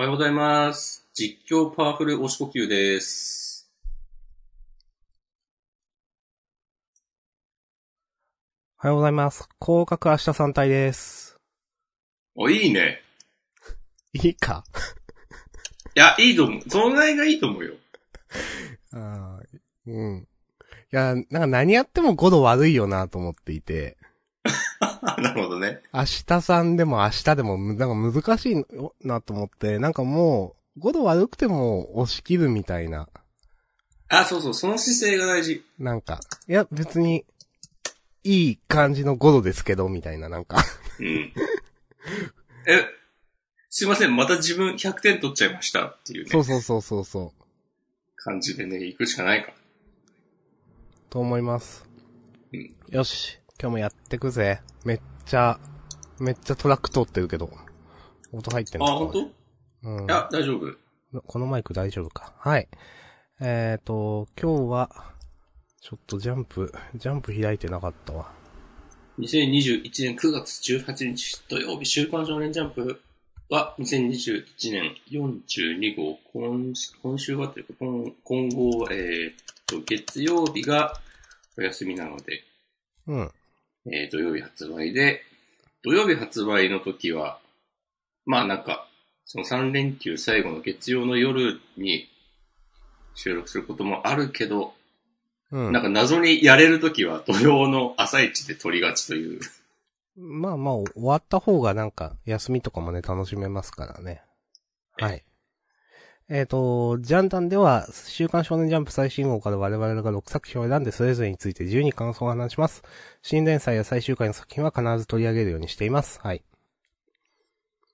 おはようございます。実況パワフル押し呼吸です。おはようございます。広角明日三体です。お、いいね。いいか？いや、いいと思う。そのぐらいがいいと思うよ。あーうん。いや、なんか何やっても5度悪いよなと思っていて、なるほどね。明日さんでも明日でもむなんか難しいなと思って、なんかもう、5度悪くても押し切るみたいな、あ、そうそう、その姿勢が大事。なんか、いや別に、いい感じの5度ですけど、みたいな、なんか。うん。え、すいません、また自分100点取っちゃいましたっていうね、そうそうそうそうそう。感じでね、行くしかないから。と思います。うんよし、今日もやってくぜ。めっちゃ、めっちゃトラック通ってるけど。音入ってんあ、のか本当？うんい。や、大丈夫。このマイク大丈夫か？はい。えっ、ー、と、今日は、ちょっとジャンプ、ジャンプ開いてなかったわ。2021年9月18日土曜日、週刊少年ジャンプは2021年42号、今今週はというか、今今後は、えーっと、月曜日がお休みなので、うん。えー土曜日発売で、土曜日発売の時は、まあなんか、その3連休最後の月曜の夜に収録することもあるけど、うん。なんか謎にやれる時は土曜の朝一で撮りがちという。まあまあ、終わった方がなんか、休みとかもね、楽しめますからね。はい。えっ、と、ジャンダンでは、週刊少年ジャンプ最新号から我々が6作品を選んで、それぞれについて自由に感想を話します。新連載や最終回の作品は必ず取り上げるようにしています。はい。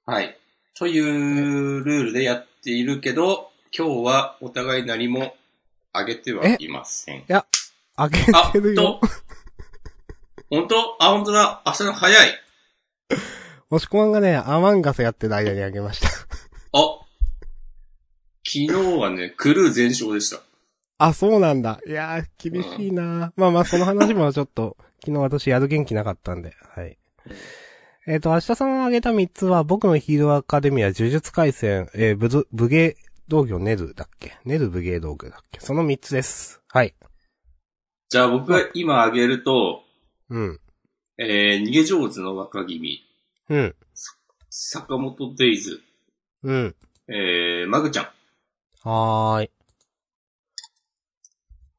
はい。というルールでやっているけど、今日はお互い何もあげてはいません。あげあ、てるよと。。本当？あ、本当だ。明日の早い。もしこまんがね、アマンガスやってる間にあげました。あ、昨日はね、クルー全勝でした。あ、そうなんだ。いやー、厳しいな、まあまあ、その話もちょっと、昨日私やる元気なかったんで、はい。えっ、と、明日さんが挙げた3つは、僕のヒーローアカデミア、呪術回戦、えー、武道武芸道具ネルだっけ？ネル武芸道具だっけ？その3つです。はい。じゃあ僕が今あげると、うん。えー、逃げ上手の若君、うん。坂本デイズ、うん。えー、マグちゃんはーい。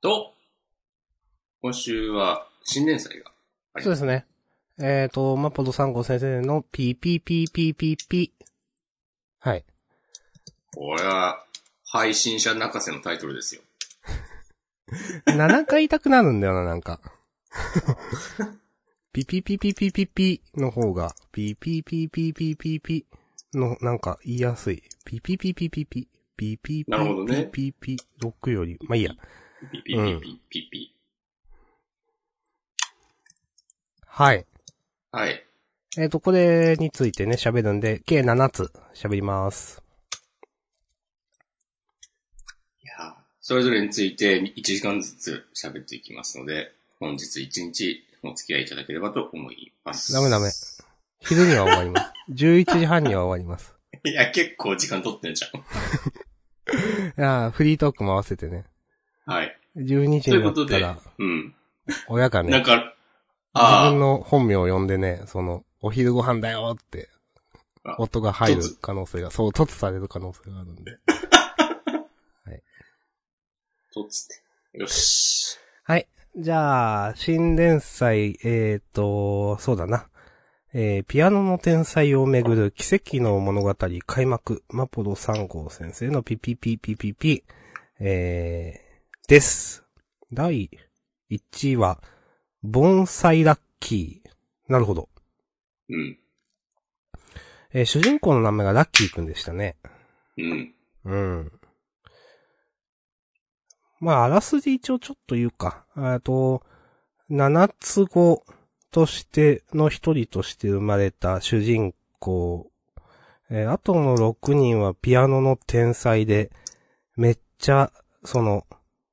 と、今週は新連載がありま。そうですすね。えっ、と、マポド3号先生の PPPPPP。はい。これは、配信者泣かせのタイトルですよ。7回痛くなるんだよな、なんか。ピピピピピピピの方が、ピピピピピピピの、なんか言いやすい。ピピピピピピ、ピピピなるほどねピピピ、6より、まあいいや。ピピピピピピ。はい。はい。えっ、と、これについてね、喋るんで、計7つ喋ります。いやそれぞれについて1時間ずつ喋っていきますので、本日1日お付き合いいただければと思います。ダメダメ。昼には終わります。11時半には終わります。いや、結構時間取ってんじゃん。いやーフリートークも合わせてね。はい。12時ということでになったら、、うん。親がね、なんか、自あ分の本名を呼んでね、その、お昼ご飯だよってあ、音が入る突可能性が、そう、突される可能性があるんで。とっつって。よし。はい。じゃあ、新連載、えーと、そうだな。えー、ピアノの天才をめぐる奇跡の物語開幕、マポロ3号先生のピピピピピピ、えー、です。第1話、盆栽ラッキー。なるほど。うん。えー主人公の名前がラッキーくんでしたね。うん。うん。まあ、あらすじ一応ちょっと言うか。えっと、七つ子としての一人として生まれた主人公。えーあとの6人はピアノの天才で、めっちゃ、その、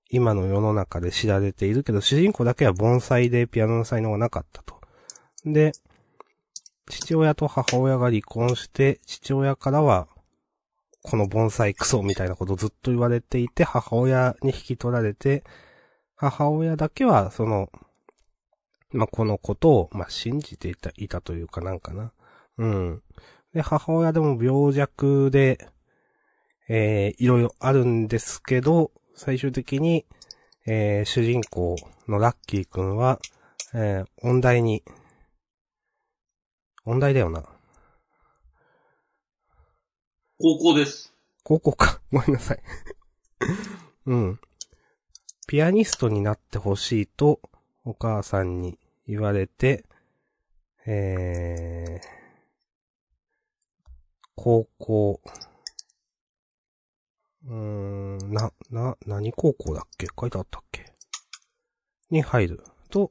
今の世の中で知られているけど、主人公だけは盆栽でピアノの才能がなかったと。で、父親と母親が離婚して、父親からは、この盆栽クソみたいなことをずっと言われていて、母親に引き取られて、母親だけは、その、まあ、このことを、まあ、信じていた、いたというかなんかな。うん。で、母親でも病弱で、えー、いろいろあるんですけど、最終的に、えー、主人公のラッキーくんは、えー、音大に、音大だよな。高校です。高校か。ごめんなさい。うん。ピアニストになってほしいと、お母さんに言われて、えー、高校、うーん、な、な、何高校だっけ？書いてあったっけ？に入ると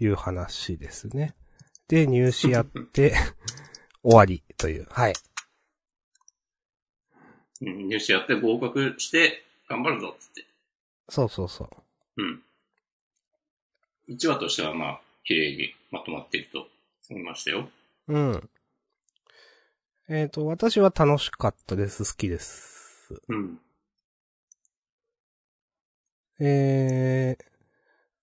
いう話ですね。で、入試やって、終わりという。はい。うん、入試やって合格して、頑張るぞ、つって。そうそうそう。うん。1話としてはまあ、綺麗にまとまっていると思いましたよ。うん。えっ、と、私は楽しかったです。好きです。うん。えー、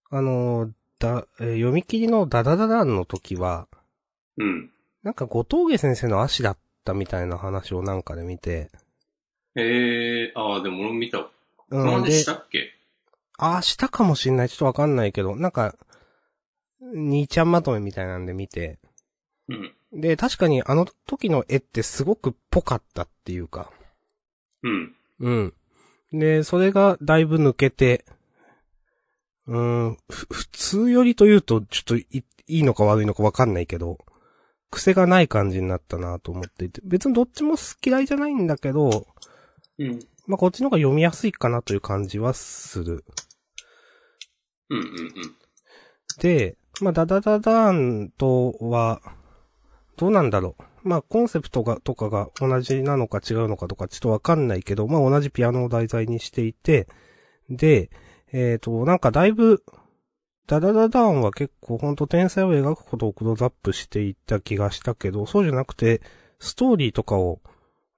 あの、だ、えー読み切りのダダダダンの時は、うん。なんか後峠先生の足だったみたいな話をなんかで見て、えー、ああ、でも俺も見た。うん、でまでし、たっけ？あ、したかもしんない。ちょっとわかんないけど、なんか、兄ちゃんまとめみたいなんで見て、うん。で、確かにあの時の絵ってすごくぽかったっていうか、うん。うん。で、それがだいぶ抜けて、うーん、ふ普通よりというと、ちょっといいいのか悪いのかわかんないけど、癖がない感じになったなと思っていて、別にどっちも好き嫌いじゃないんだけど、うん。まあ、こっちの方が読みやすいかなという感じはする。うん。うん。で、まあ、ダダダダーンとは、どうなんだろう。まあ、コンセプトが、とかが同じなのか違うのかとかちょっとわかんないけど、まあ、同じピアノを題材にしていて、で、えっ、と、なんかだいぶ、ダダダダーンは結構ほんと天才を描くことをクローズアップしていった気がしたけど、そうじゃなくて、ストーリーとかを、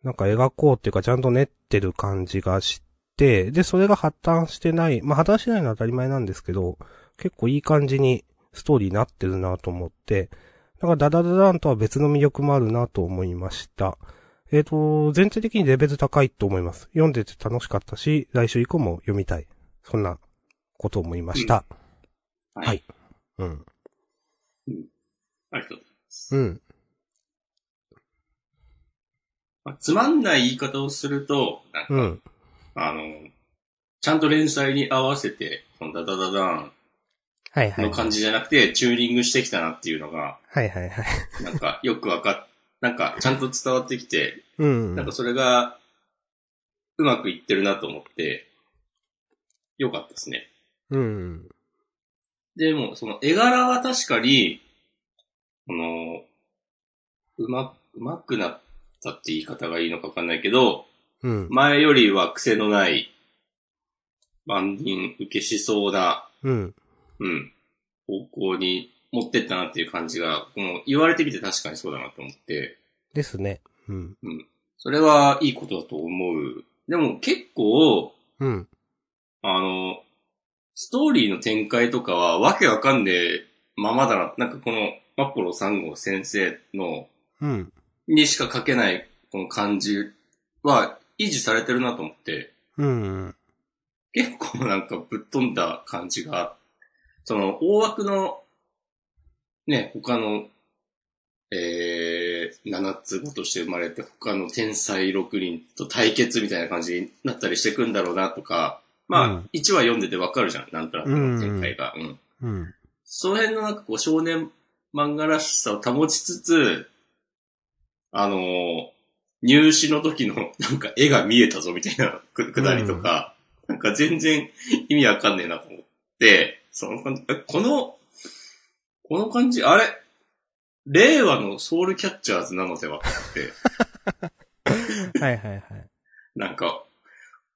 なんか描こうっていうかちゃんと練ってる感じがして、で、それが破綻してない、まあ破綻してないのは当たり前なんですけど、結構いい感じにストーリーになってるなと思って、だからダダダダンとは別の魅力もあるなと思いました。えっ、と、全体的にレベル高いと思います。読んでて楽しかったし、来週以降も読みたい。そんなことを思いました。はい。はいうん。ありがとうございます。うん。まあ、つまんない言い方をすると、なんか、うん。あの、ちゃんと連載に合わせて、このダダダダンはいはい。の感じじゃなくて、チューニングしてきたなっていうのが、はいはいはい。なんかよくわかっ、なんかちゃんと伝わってきて、うん。なんかそれが、うまくいってるなと思って、よかったですね。うん。でも、その絵柄は確かに、この、うま、うまくなったって言い方がいいのかわかんないけど、うん。前よりは癖のない、万人受けしそうな、うん。うん、方向に持ってったなっていう感じが、この言われてみて確かにそうだなと思って、ですね。うん。それはいいことだと思う。でも結構、うん。あの、ストーリーの展開とかはわけわかんねえままだな。なんかこのマッコロ3号先生の、うん。にしか書けないこの感じは維持されてるなと思って、うん。結構なんかぶっ飛んだ感じが、その大枠の、ね、他の、えー、7つ子として生まれて他の天才6人と対決みたいな感じになったりしてくんだろうなとか、まあ、うん1話読んでてわかるじゃん、なんとなくの展開が。うん。うん。その辺のなんかこう少年漫画らしさを保ちつつ、あのー入試の時の なんか絵が見えたぞみたいなくくだりとか、なんか全然意味わかんねえなと思って、その感じ、えこの、この感じ、あれ令和のソウルキャッチャーズなのではって、はいはいはい。なんか、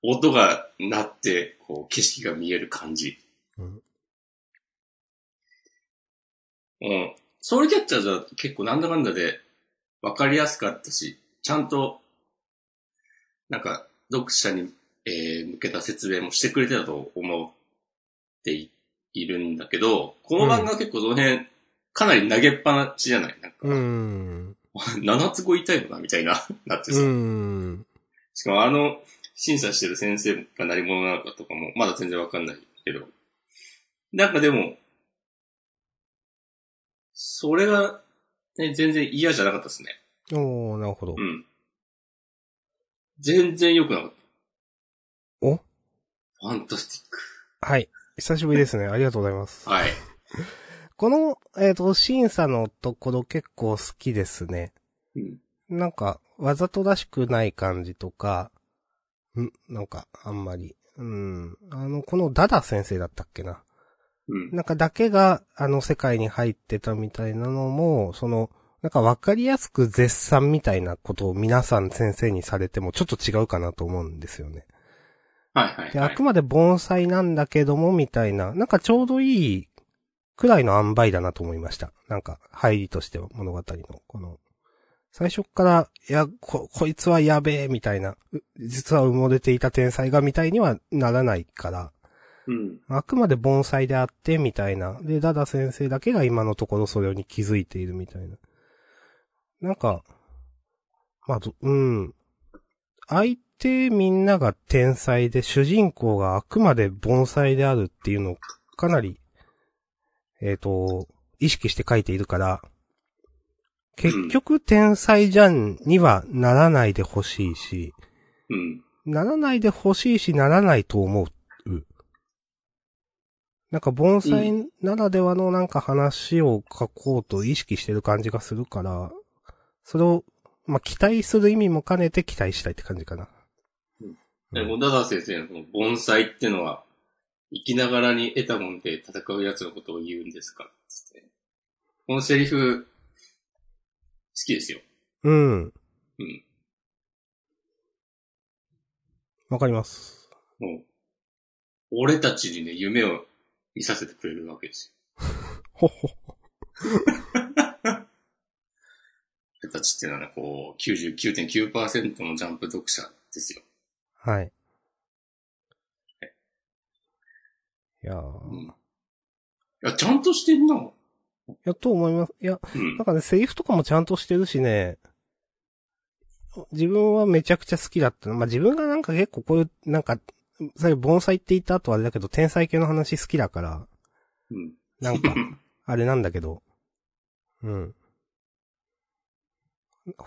音が鳴って、こう、景色が見える感じ。うん。うん。ソウルキャッチャーズは結構なんだかんだで分かりやすかったし、ちゃんと、なんか、読者に、えー向けた説明もしてくれてたと思っていいるんだけど、この漫画は結構その辺、かなり投げっぱなしじゃない？なんか、うーん。七つ子痛いのな？みたいな、なってうさ。ーん。しかもあの、審査してる先生が何者なのかとかも、まだ全然わかんないけど。なんかでも、それが、ね、全然嫌じゃなかったですね。おー、なるほどう。ん。全然良くなかった。お？ファンタスティック。はい。久しぶりですね。ありがとうございます。はい。この、えっ、と、審査のところ結構好きですね。うん。なんか、わざとらしくない感じとか、ん？なんか、あんまり。うん。あの、このダダ先生だったっけな。うん。なんかだけが、あの世界に入ってたみたいなのも、その、なんかわかりやすく絶賛みたいなことを皆さん先生にされてもちょっと違うかなと思うんですよね。はいはい、で、はい。あくまで盆栽なんだけども、みたいな、なんかちょうどいいくらいの塩梅だなと思いました。なんか、入りとしては物語の、この、最初っから、いや、こ、こいつはやべえ、みたいな、う実は埋もれていた天才が、みたいにはならないから、うん。あくまで盆栽であって、みたいな。で、ダダ先生だけが今のところそれに気づいているみたいな。なんか、まあ、どうん。相手みんなが天才で、主人公があくまで盆栽であるっていうのをかなり、えっ、と、意識して書いているから、結局天才じゃんにはならないでほしいし、うん。ならないでほしいし、ならないと思う。なんか盆栽ならではのなんか話を書こうと意識してる感じがするから、それを、まあ、期待する意味も兼ねて期待したいって感じかな。うダダ先生のこの盆栽ってのは、生きながらに得たもんで戦う奴のことを言うんですかつって。このセリフ、好きですよ。うん。うん。わかります。もう、俺たちにね、夢を見させてくれるわけですほほ。よ。俺たちっていうのはね、こう、99.9%のジャンプ読者ですよ。はい。いやー。いうん。いや、ちゃんとしてんな。や、と思います。いや、うんなん。かね、セリフとかもちゃんとしてるしね、自分はめちゃくちゃ好きだったの。まあ、自分がなんか結構こういう、なんか、さっき盆栽って言った後あれだけど、天才系の話好きだから、うん。なんか、あれなんだけど、うん。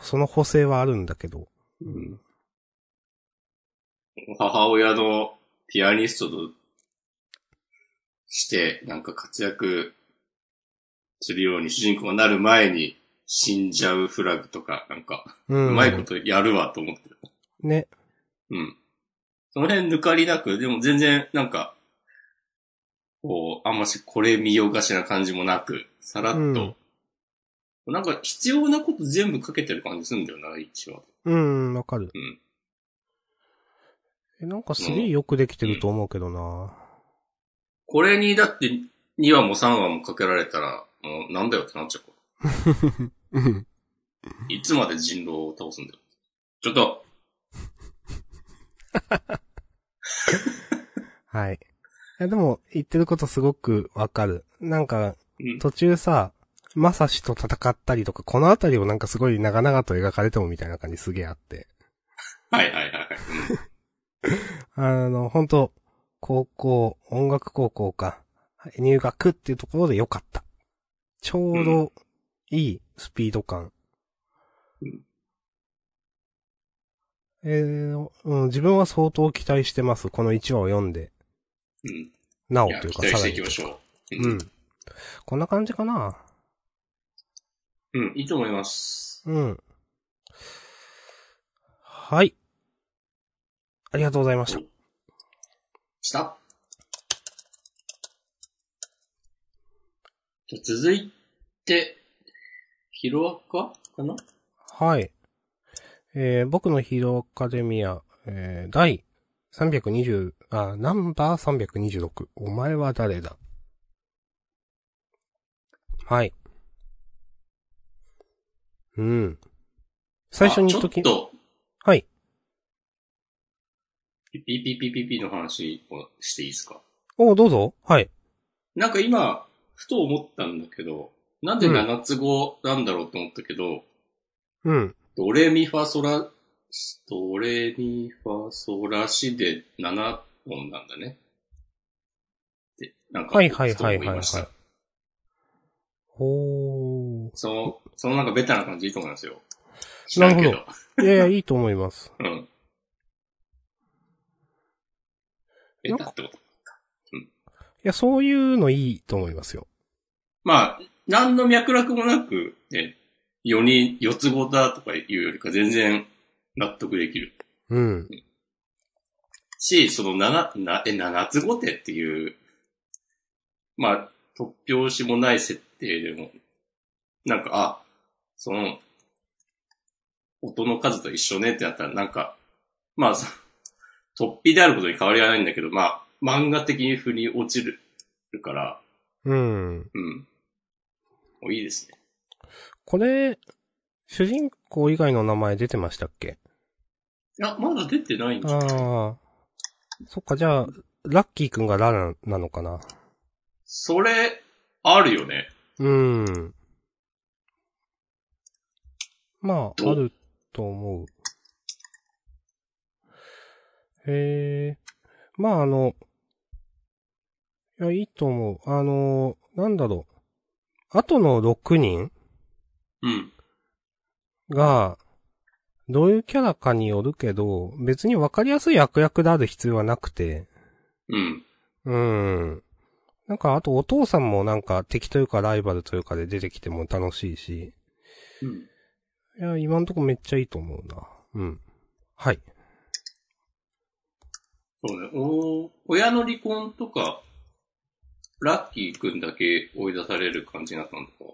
その補正はあるんだけど、うん 母親のピアニストとして、なんか活躍するように主人公がなる前に死んじゃうフラグとか、なんか、う。うんまいことやるわと思ってる。ね。うん。その辺抜かりなく、でも全然なんか、こう、あんましこれ見よがしな感じもなく、さらっと、なんか必要なこと全部かけてる感じするんだよな、一応。うん、わかる。うん。え、なんかすげえよくできてると思うけどな。これにだって2話も3話もかけられたら、もうなんだよってなっちゃうかうん。ら。いつまで人狼を倒すんだよ。ちょっと、はい。いや、でも、言ってることすごくわかる。なんか、うん。途中さ、まさしと戦ったりとか、このあたりをなんかすごい長々と描かれてもみたいな感じすげえあって。はいはいはいはい。あの、本当高校、音楽高校か、入学っていうところで良かった。ちょうど、いいスピード感。うんえーうん、自分は相当期待してます。この1話を読んで。うん。なおというかさらに期待していきま。しょう。うん。こんな感じかな。うん、いいと思います。うん。はい。ありがとうございました。したじゃあ続いて、ヒロアカかな？はい。えー、僕のヒーローアカデミア、えー、第320、あ、ナンバー326。お前は誰だ？はい。うん。最初に言っときあちょっ、と、はい。ピピピピピピの話をしていいですか？おどうぞ。はい。なんか今、ふと思ったんだけど、なんで7つ語なんだろうと思ったけど、うん。ドレミファソラ、ドレミファソラシで7音なんだね。で、なんか、はいはいはいはいはい。ほー。その、そのなんかベタな感じいいと思いますよ。知らんけなど。るいやいや、いいと思います。うん。ベタってこと？いや、そういうのいいと思いますよ。まあ、何の脈絡もなく、ね、4人、四つ子だとかいうよりか全然納得できる。うん。し、その7、な、え、七つ子手っていう、まあ、突拍子もない設定でも、なんか、あ、その、音の数と一緒ねってなったら、なんか、まあ、さ突飛であることに変わりはないんだけど、まあ、漫画的に腑に落ちるから、うん。うん。もういいですね。これ、主人公以外の名前出てましたっけ？いや、まだ出てないんじゃない？ああ。そっか、じゃあ、ラッキーくんがララなのかな？それ、あるよね。うん。まあ、あると思う。へえ。まあ、あの、いや、いいと思う。あの、なんだろう。後の6人うん。が、どういうキャラかによるけど、別に分かりやすい悪役である必要はなくて、うん。うん。なんか、あとお父さんもなんか敵というかライバルというかで出てきても楽しいし、うん。いや、今んとこめっちゃいいと思うな。うん。はい。そうね。お親の離婚とか、ラッキーくんだけ追い出される感じになったのとか。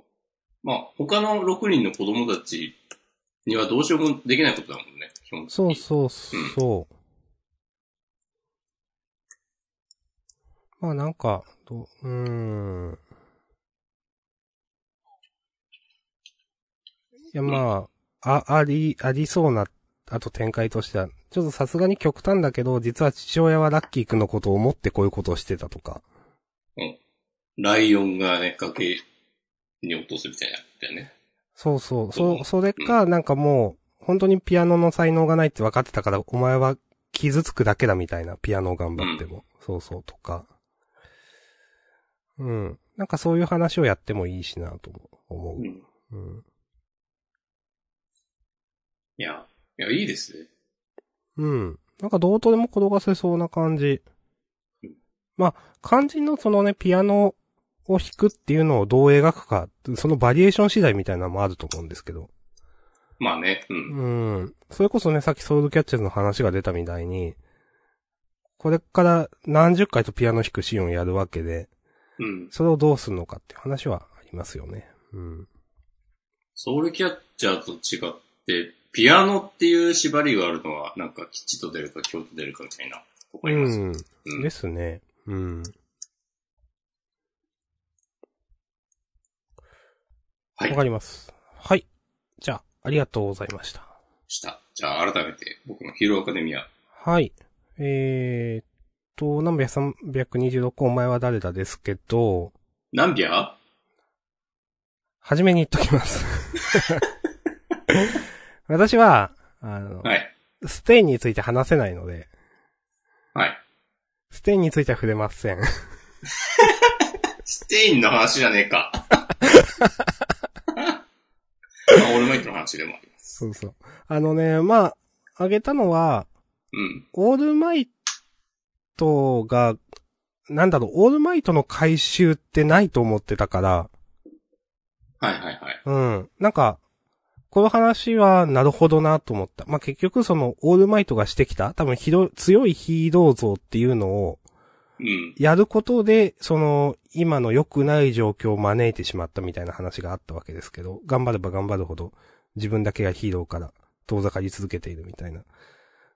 まあ、他の6人の子供たちにはどうしようもできないことだもんね。基本的にそうそうそう。まあなんか、どう、うーん。いやまあ、あ、あり、ありそうな、あと展開としては、ちょっとさすがに極端だけど、実は父親はラッキーくんのことを思ってこういうことをしてたとか。ライオンがね、崖に落とすみたいなやつだよね。そうそう。そそ、それか、なんかもう、本当にピアノの才能がないって分かってたから、お前は傷つくだけだみたいな、ピアノを頑張っても。そうそうとか。うん。なんかそういう話をやってもいいしなと思うん。う。うん。いや、いや、いいですね。うん。なんかどうとでも転がせそうな感じうん。まあ、肝心のそのね、ピアノを弾くっていうのをどう描くか、そのバリエーション次第みたいなのもあると思うんですけど。まあね、うん。うん。それこそね、さっきソウルキャッチャーズの話が出たみたいに、これから何十回とピアノ弾くシーンをやるわけで、うん。それをどうするのかっていう話はありますよね。うん。ソウルキャッチャーと違って、ピアノっていう縛りがあるのは、なんか吉と出るか京と出るかみたいなとこあります。うん。うんですね。うん。はいわか。ります。はい。じゃあ、ありがとうございました。した。じゃあ改めて、僕のヒーローアカデミア。はい。えーっと、ナンバー326お前は誰だですけど、何ビア？はじめに言っときます。私は、あの、はい。ステインについて話せないので、はい。ステインについては触れません。ステインの話じゃねえか。まあ、オールマイトの話でもあります。そうそう。あのね、まあ、あげたのは、うん。オールマイトが、なんだろう、オールマイトの回収ってないと思ってたから、はいはいはい。うん。なんか、この話はなるほどなと思った。まあ、結局その、オールマイトがしてきた、多分ひど、強いヒーロー像っていうのを、うん。やることで、その、今の良くない状況を招いてしまったみたいな話があったわけですけど、頑張れば頑張るほど、自分だけがヒーローから遠ざかり続けているみたいな。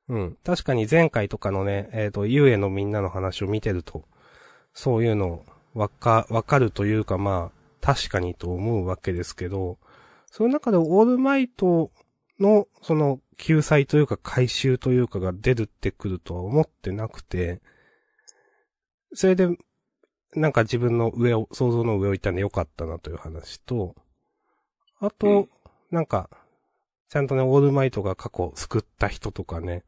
うん。確かに前回とかのね、えっ、と、ゆうえのみんなの話を見てると、そういうの、わか、わかるというかまあ、確かにと思うわけですけど、その中でオールマイトの、その、救済というか回収というかが出るってくるとは思ってなくて、それで、なんか自分の上を、想像の上を行ったんでよかったなという話と、あと、うん。なんか、ちゃんとね、オールマイトが過去救った人とかね、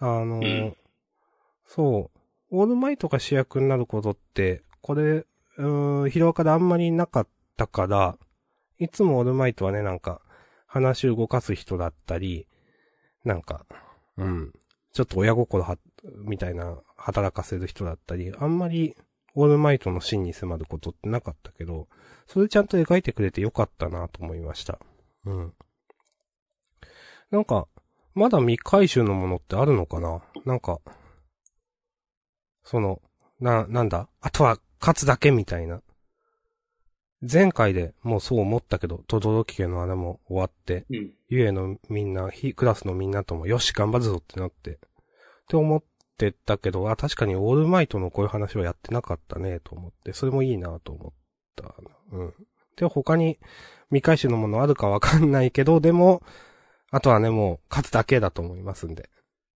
あの、ん。そう、オールマイトが主役になることって、これ、うーん、ヒロアカであんまりなかったから、いつもオールマイトはね、なんか、話を動かす人だったり、なんか、うん、ちょっと親心は、みたいな、働かせる人だったり、あんまり、オールマイトの真に迫ることってなかったけど、それちゃんと描いてくれてよかったなと思いました。うん。なんか、まだ未回収のものってあるのかな？なんか、その、な、なんだ？あとは勝つだけみたいな。前回でもうそう思ったけど、とどろき家の穴も終わって、うん。ゆえのみんな、ひクラスのみんなとも、よし、頑張るぞってなって。って思ってたけど、あ、確かにオールマイトのこういう話はやってなかったね、と思って、それもいいなと思ったな。うん。で、他に未回収のものあるかわかんないけど、でも、あとはね、もう、勝つだけだと思いますんで。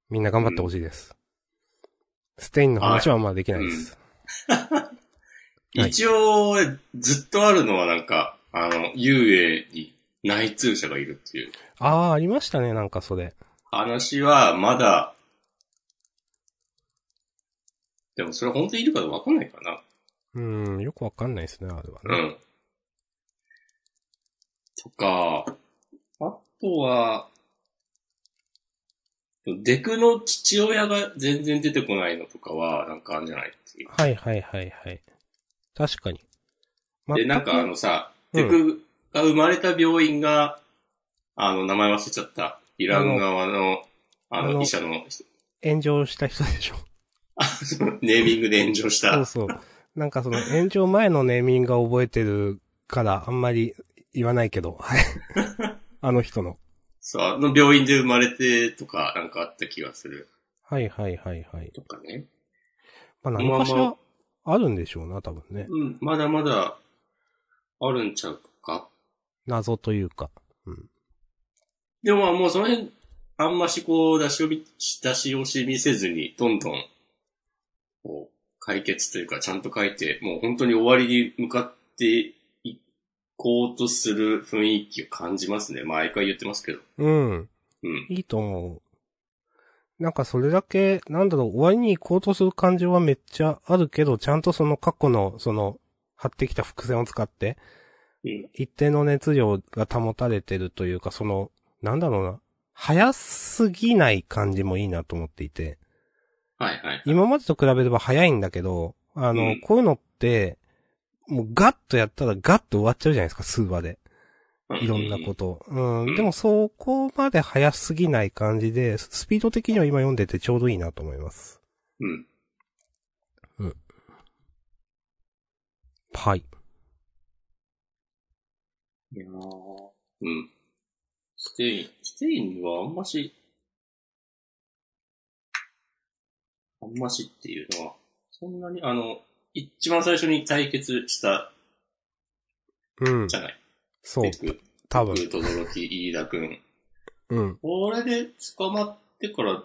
みんな頑張ってほしいです。ステインの話はまあできないです。はい一応、ずっとあるのはなんか、あの、遊泳に内通者がいるっていうああ、ありましたね、なんかそれ。話は、まだ、でもそれ本当にいるかわかんないかな。うん、よくわかんないですね、あれはね。うん。とか、あとは、デクの父親が全然出てこないのとかは、なんかあるんじゃない。はいはいはいはい。確かに。で、なんかあのさ、うんデクが生まれた病院が、あの、名前忘れちゃった。イラン側の、あの、医者の人、炎上した人でしょ。あそのネーミングで炎上した。そうそう。なんかその炎上前のネーミングが覚えてるからあんまり言わないけど、はい。あの人の。そう、あの病院で生まれてとか、なんかあった気がする。はいはいはいはい。とかね。まあ何かしらあるんでしょうな、多分ね。うん、まだまだ、あるんちゃうか？謎というか。うん。でもまあもうその辺、あんましこう、出し惜し出し惜しみせずに、どんどん、こう、解決というか、ちゃんと書いて、もう本当に終わりに向かっていこうとする雰囲気を感じますね。毎回言ってますけど。うん。うん。いいと思う。なんかそれだけ、なんだろう、終わりに行こうとする感情はめっちゃあるけど、ちゃんとその過去の、その、張ってきた伏線を使って、うん。一定の熱量が保たれてるというか、その、なんだろうな、早すぎない感じもいいなと思っていて、はいはい。今までと比べれば早いんだけど、あの、うんこういうのって、もうガッとやったらガッと終わっちゃうじゃないですか、数話で。いろんなこと。うん。うんでもそこまで早すぎない感じで、スピード的には今読んでてちょうどいいなと思います。うん。はい。いやーうん。ステイン、ステインはあんまし、あんましっていうのは、そんなに、あの、一番最初に対決したうんじ。ゃない。そう多分。デク、とどろき、飯田くん。うん。これで捕まってから、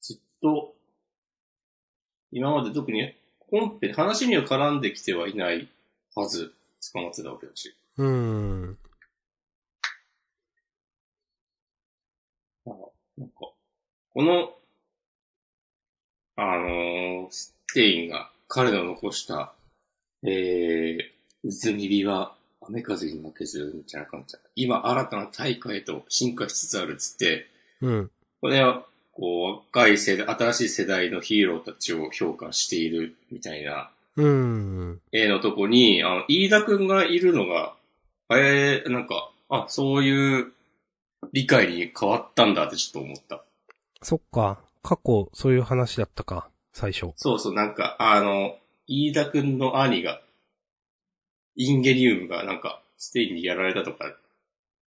ずっと、今まで特に本編、話には絡んできてはいないはず、捕まってたわけだし。うん。あなんか、この、あのーステインが彼の残した、えー、渦にりは雨風に負けず、みたいな感じだ今新たな大会へと進化しつつあるっつって、うん。これは、こう、若い世代、新しい世代のヒーローたちを評価しているみたいなうん。絵のとこに、あの、飯田くんがいるのが、えー、なんか、あ、そういう理解に変わったんだってちょっと思った。そっか。過去、そういう話だったか。最初。そうそう、なんか、あの、飯田くんの兄が、インゲリウムがなんか、ステイにやられたとか、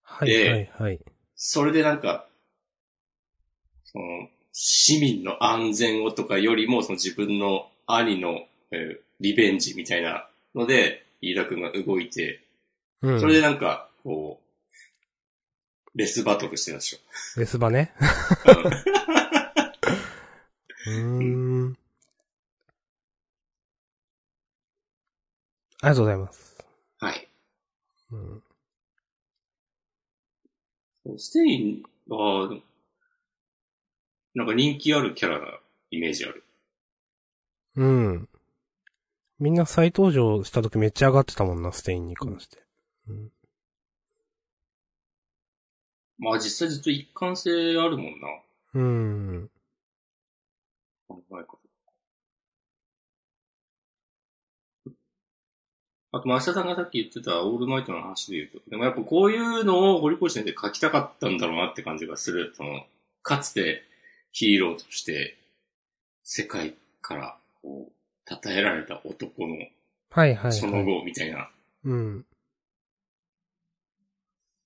はいではいはい。それでなんか、その、市民の安全をとかよりも、その自分の兄の、えーリベンジみたいなので、飯田くんが動いて、うん。それでなんか、こう、レスバトルしてたでしょ。レスバね？うーん。ありがとうございます。はい。うん、そうステインは、なんか人気あるキャラなイメージある。うん。みんな再登場した時めっちゃ上がってたもんな、ステインに関して。うん、まあ実際ずっと一貫性あるもんな。うん。考え方あと、マシタさんがさっき言ってたオールマイトの話で言うと、でもやっぱこういうのを堀越先生書きたかったんだろうなって感じがする。その、かつてヒーローとして世界からこう、称えられた男のはいはい、はい。その後みたいな。うん。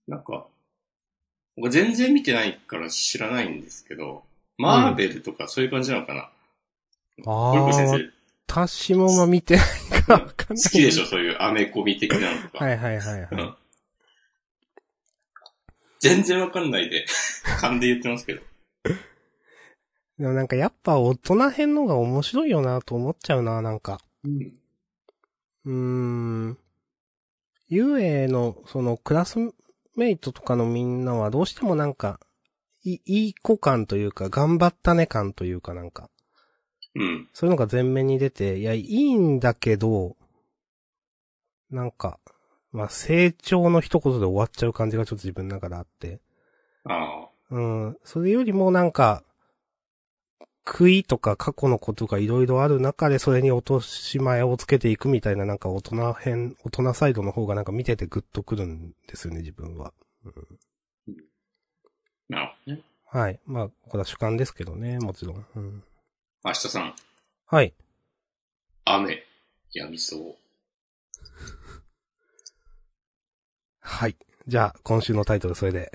なんか、僕全然見てないから知らないんですけど、マーベルとかそういう感じなのかな、あ堀越先あ、生、私もま見てないからわかんない。好きでしょそういうアメコミ的なのとか。はいはいはいはい。うん全然わかんないで、勘で言ってますけど。でもなんかやっぱ大人編のが面白いよなと思っちゃうな、なんか。うん。うーん。ゆえの、その、クラスメイトとかのみんなはどうしてもなんか、い、いい子感というか、頑張ったね感というかなんか、うん。そういうのが前面に出て、いや、いいんだけど、なんか、まあ、成長の一言で終わっちゃう感じがちょっと自分の中であって。ああ。うん。それよりもなんか、悔いとか過去のことがいろいろある中でそれに落とし前をつけていくみたいななんか大人編、大人サイドの方がなんか見ててグッとくるんですよね、自分は。なるほどね。はい。まあ、これは主観ですけどね、もちろん。うん。明日さん、はい。雨、やみそう。はい。じゃあ、今週のタイトルそれで。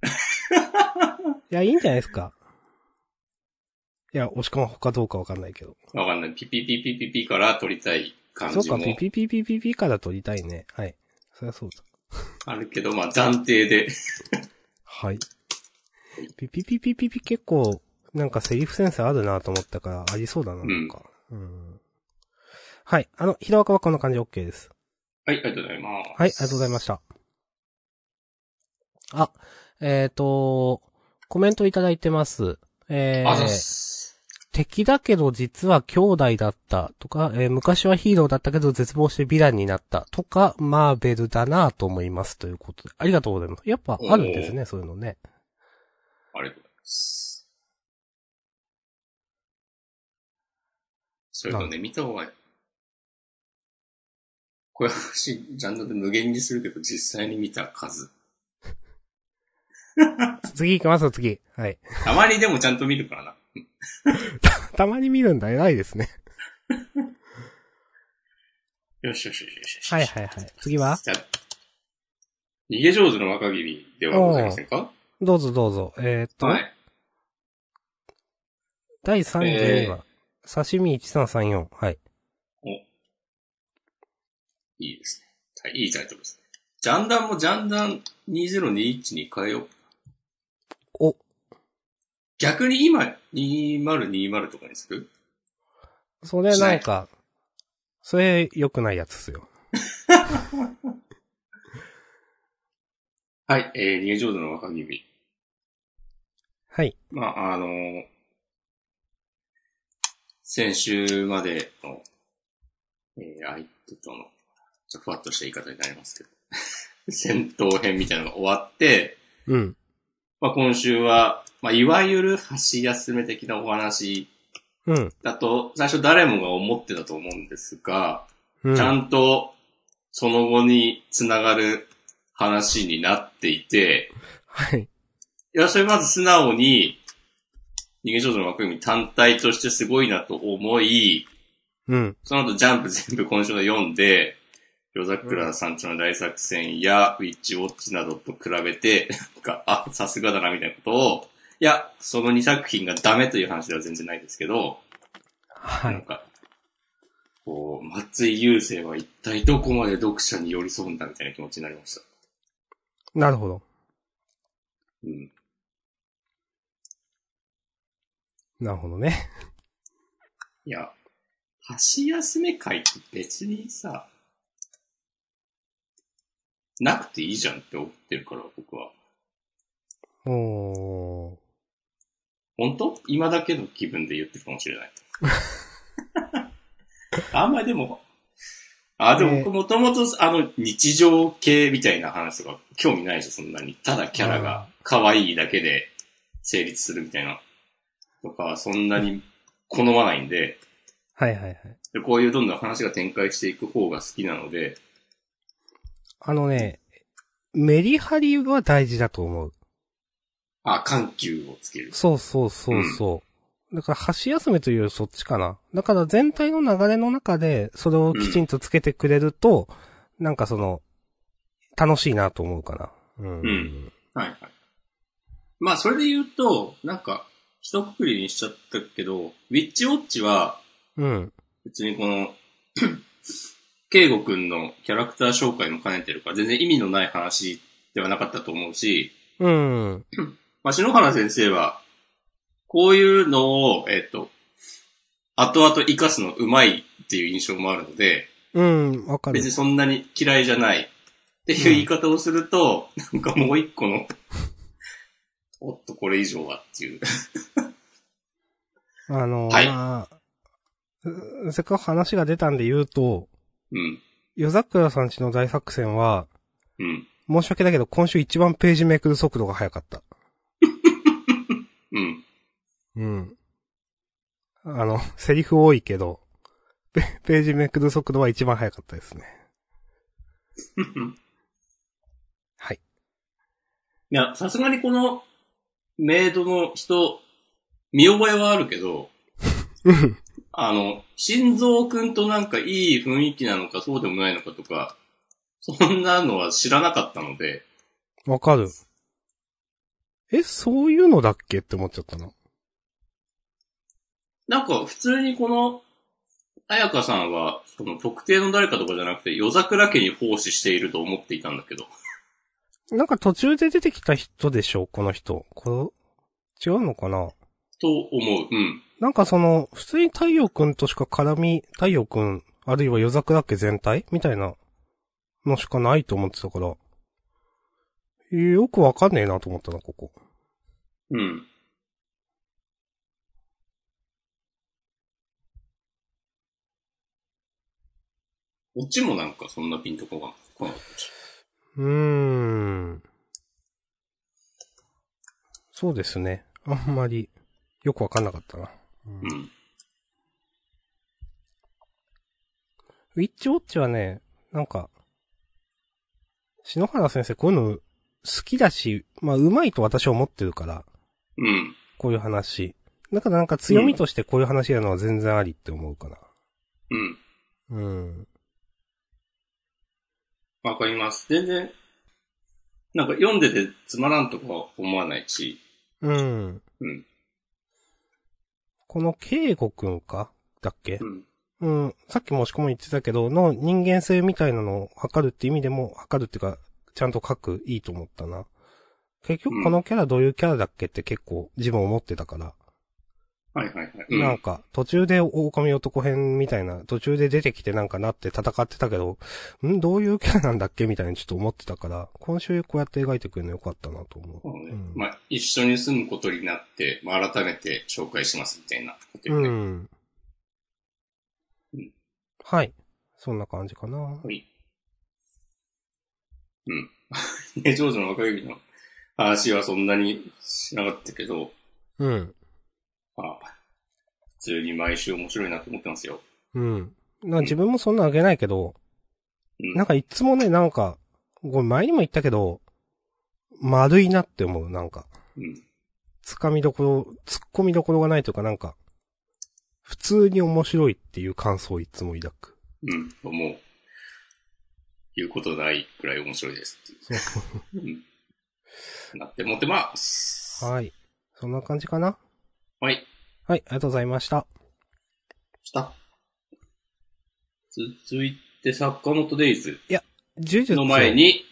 いや、いいんじゃないですか。いや、押し込ま他どうかわかんないけど。わかんない。ピピピピピピから撮りたい感そうか、じもピピピピピピから撮りたいね。はい。そりゃそうだ。あるけど、まあ暫定で。はい。ピピピピピピ結構、なんかセリフセンスあるなと思ったから、ありそうだな、なんか。うん。はい。あの、ひろあかはこんな感じ OK です。はい、ありがとうございます。はい、ありがとうございました。あ、えっ、と、コメントいただいてます。えー、す。敵だけど実は兄弟だったとか、えー昔はヒーローだったけど絶望してヴィランになったとか、マーベルだなと思いますということで。ありがとうございます。やっぱあるんですね、そういうのね。ありがとうございます。それとね、見た方がいい。これ話、ジャンルで無限にするけど、実際に見た数。次行きますよ、次。はい。たまにでもちゃんと見るからな。たまに見るんだ、偉いですね。よしよしよしよしよし。はいはいはい。次は？逃げ上手の若君ではございませんか？どうぞどうぞ。えー、っと、はい。第32話、刺身1334。はい。お。いいですね。はい、いいタイトルですね。ジャンダンもジャンダン2021に変えよう。お、逆に今、2020とかにする？それなんか、それ良くないやつっすよ。はい、えー、逃げ上手の若君。はい。まあ、あのー先週までの、えー、相手との、ちょっとふわっとした言い方になりますけど、戦闘編みたいなのが終わって、うん。まあ、今週は、まあ、いわゆる箸休め的なお話うん。だと、最初誰もが思ってたと思うんですが、うん。ちゃんとその後につながる話になっていて、はい。いや、それまず素直に、逃げ上手の枠組み単体としてすごいなと思い、うん。その後ジャンプ全部今週の読んで、夜桜さんちの大作戦やウィッチウォッチなどと比べて、なんか、あ、さすがだなみたいなことを、いや、その2作品がダメという話では全然ないですけど、はい。なんか、こう、松井優生は一体どこまで読者に寄り添うんだみたいな気持ちになりました。なるほど。うん。なるほどね。いや、箸休め会って別にさ、なくていいじゃんって思ってるから、僕は。おー。本当？今だけの気分で言ってるかもしれない。あんまりでも、あ、でもえー僕もともとあの日常系みたいな話とか興味ないし、そんなに。ただキャラが可愛いだけで成立するみたいな。とか、そんなに好まないんで、はいはいはい。でこういうどんどん話が展開していく方が好きなので、あのね、メリハリは大事だと思う。あ、緩急をつける。そうそうそうそう。だから、箸休めというよりそっちかな。だから全体の流れの中で、それをきちんとつけてくれると、なんかその、楽しいなと思うかな。うん。うんはいはい。まあ、それで言うと、なんか、一括りにしちゃったけど、ウィッチウォッチは、うん。別にこの、ケイゴくんのキャラクター紹介も兼ねてるから、全然意味のない話ではなかったと思うし、うん。まあ、篠原先生は、こういうのを、えっ、と、後々活かすのうまいっていう印象もあるので、うん、わかる別。にそんなに嫌いじゃないっていう言い方をすると、なんかもう一個の、おっとこれ以上はっていう。あの、はいまあうせっかく話が出たんで言うと、うん。夜桜さんちの大作戦は、うん。申し訳ないけど、今週一番ページめくる速度が速かった。うん。うん。あの、セリフ多いけど、ペページめくる速度は一番速かったですね。はい。いや、さすがにこのメイドの人、見覚えはあるけど、うんあの、心臓くんとなんかいい雰囲気なのかそうでもないのかとか、そんなのは知らなかったので、わかる。え、そういうのだっけって思っちゃったな。なんか普通にこの、彩香さんは、その特定の誰かとかじゃなくて、夜桜家に奉仕していると思っていたんだけど。なんか途中で出てきた人でしょこの人。これ、違うのかな？と思う。うん。なんかその、普通に太陽くんとしか絡み、太陽くん、あるいは夜桜家全体？みたいなのしかないと思ってたから、よくわかんねえなと思ったな、ここ。うん。こっちもなんかそんなピンとこが来なかったし。うーん。そうですね。あんまり、よくわかんなかったな。うんうん。ウィッチウォッチはね、なんか、篠原先生こういうの好きだし、まあ上手いと私は思ってるから、うん。こういう話。だからなんか強みとしてこういう話やるのは全然ありって思うかな。うん。うん。わかります。全然、なんか読んでてつまらんとかは思わないし、うん。うん。この慶吾くんか？だっけ？うん。うん。さっきもしこも言ってたけど、の人間性みたいなのを測るって意味でも、測るっていうか、ちゃんと書くいいと思ったな。結局このキャラどういうキャラだっけって結構自分思ってたから。はいはいはい。うん。なんか、途中で狼男編みたいな、途中で出てきてなんかなって戦ってたけど、ん？どういうキャラなんだっけ？みたいにちょっと思ってたから、今週こうやって描いてくれるのよかったなと思う。そうねうんまあ、一緒に住むことになって、まあ、改めて紹介しますみたいなことよね。うん。うんはい。そんな感じかな。はい。うん。ね、ジョージの若指の話はそんなにしなかったけど、うん。まあ、普通に毎週面白いなと思ってますよ。うん。な自分もそんなあげないけど、うん。なんかいつもね、なんか、これ前にも言ったけど、丸いなって思う、なんか。うん。つかみどころ、突っ込みどころがないというかなんか、普通に面白いっていう感想をいつも抱く。うん。もう、言うことないくらい面白いですってそう。うん。なって思ってます。はい。そんな感じかなはい。はい、ありがとうございました。した。続いて、坂本デイズ呪術の前。に、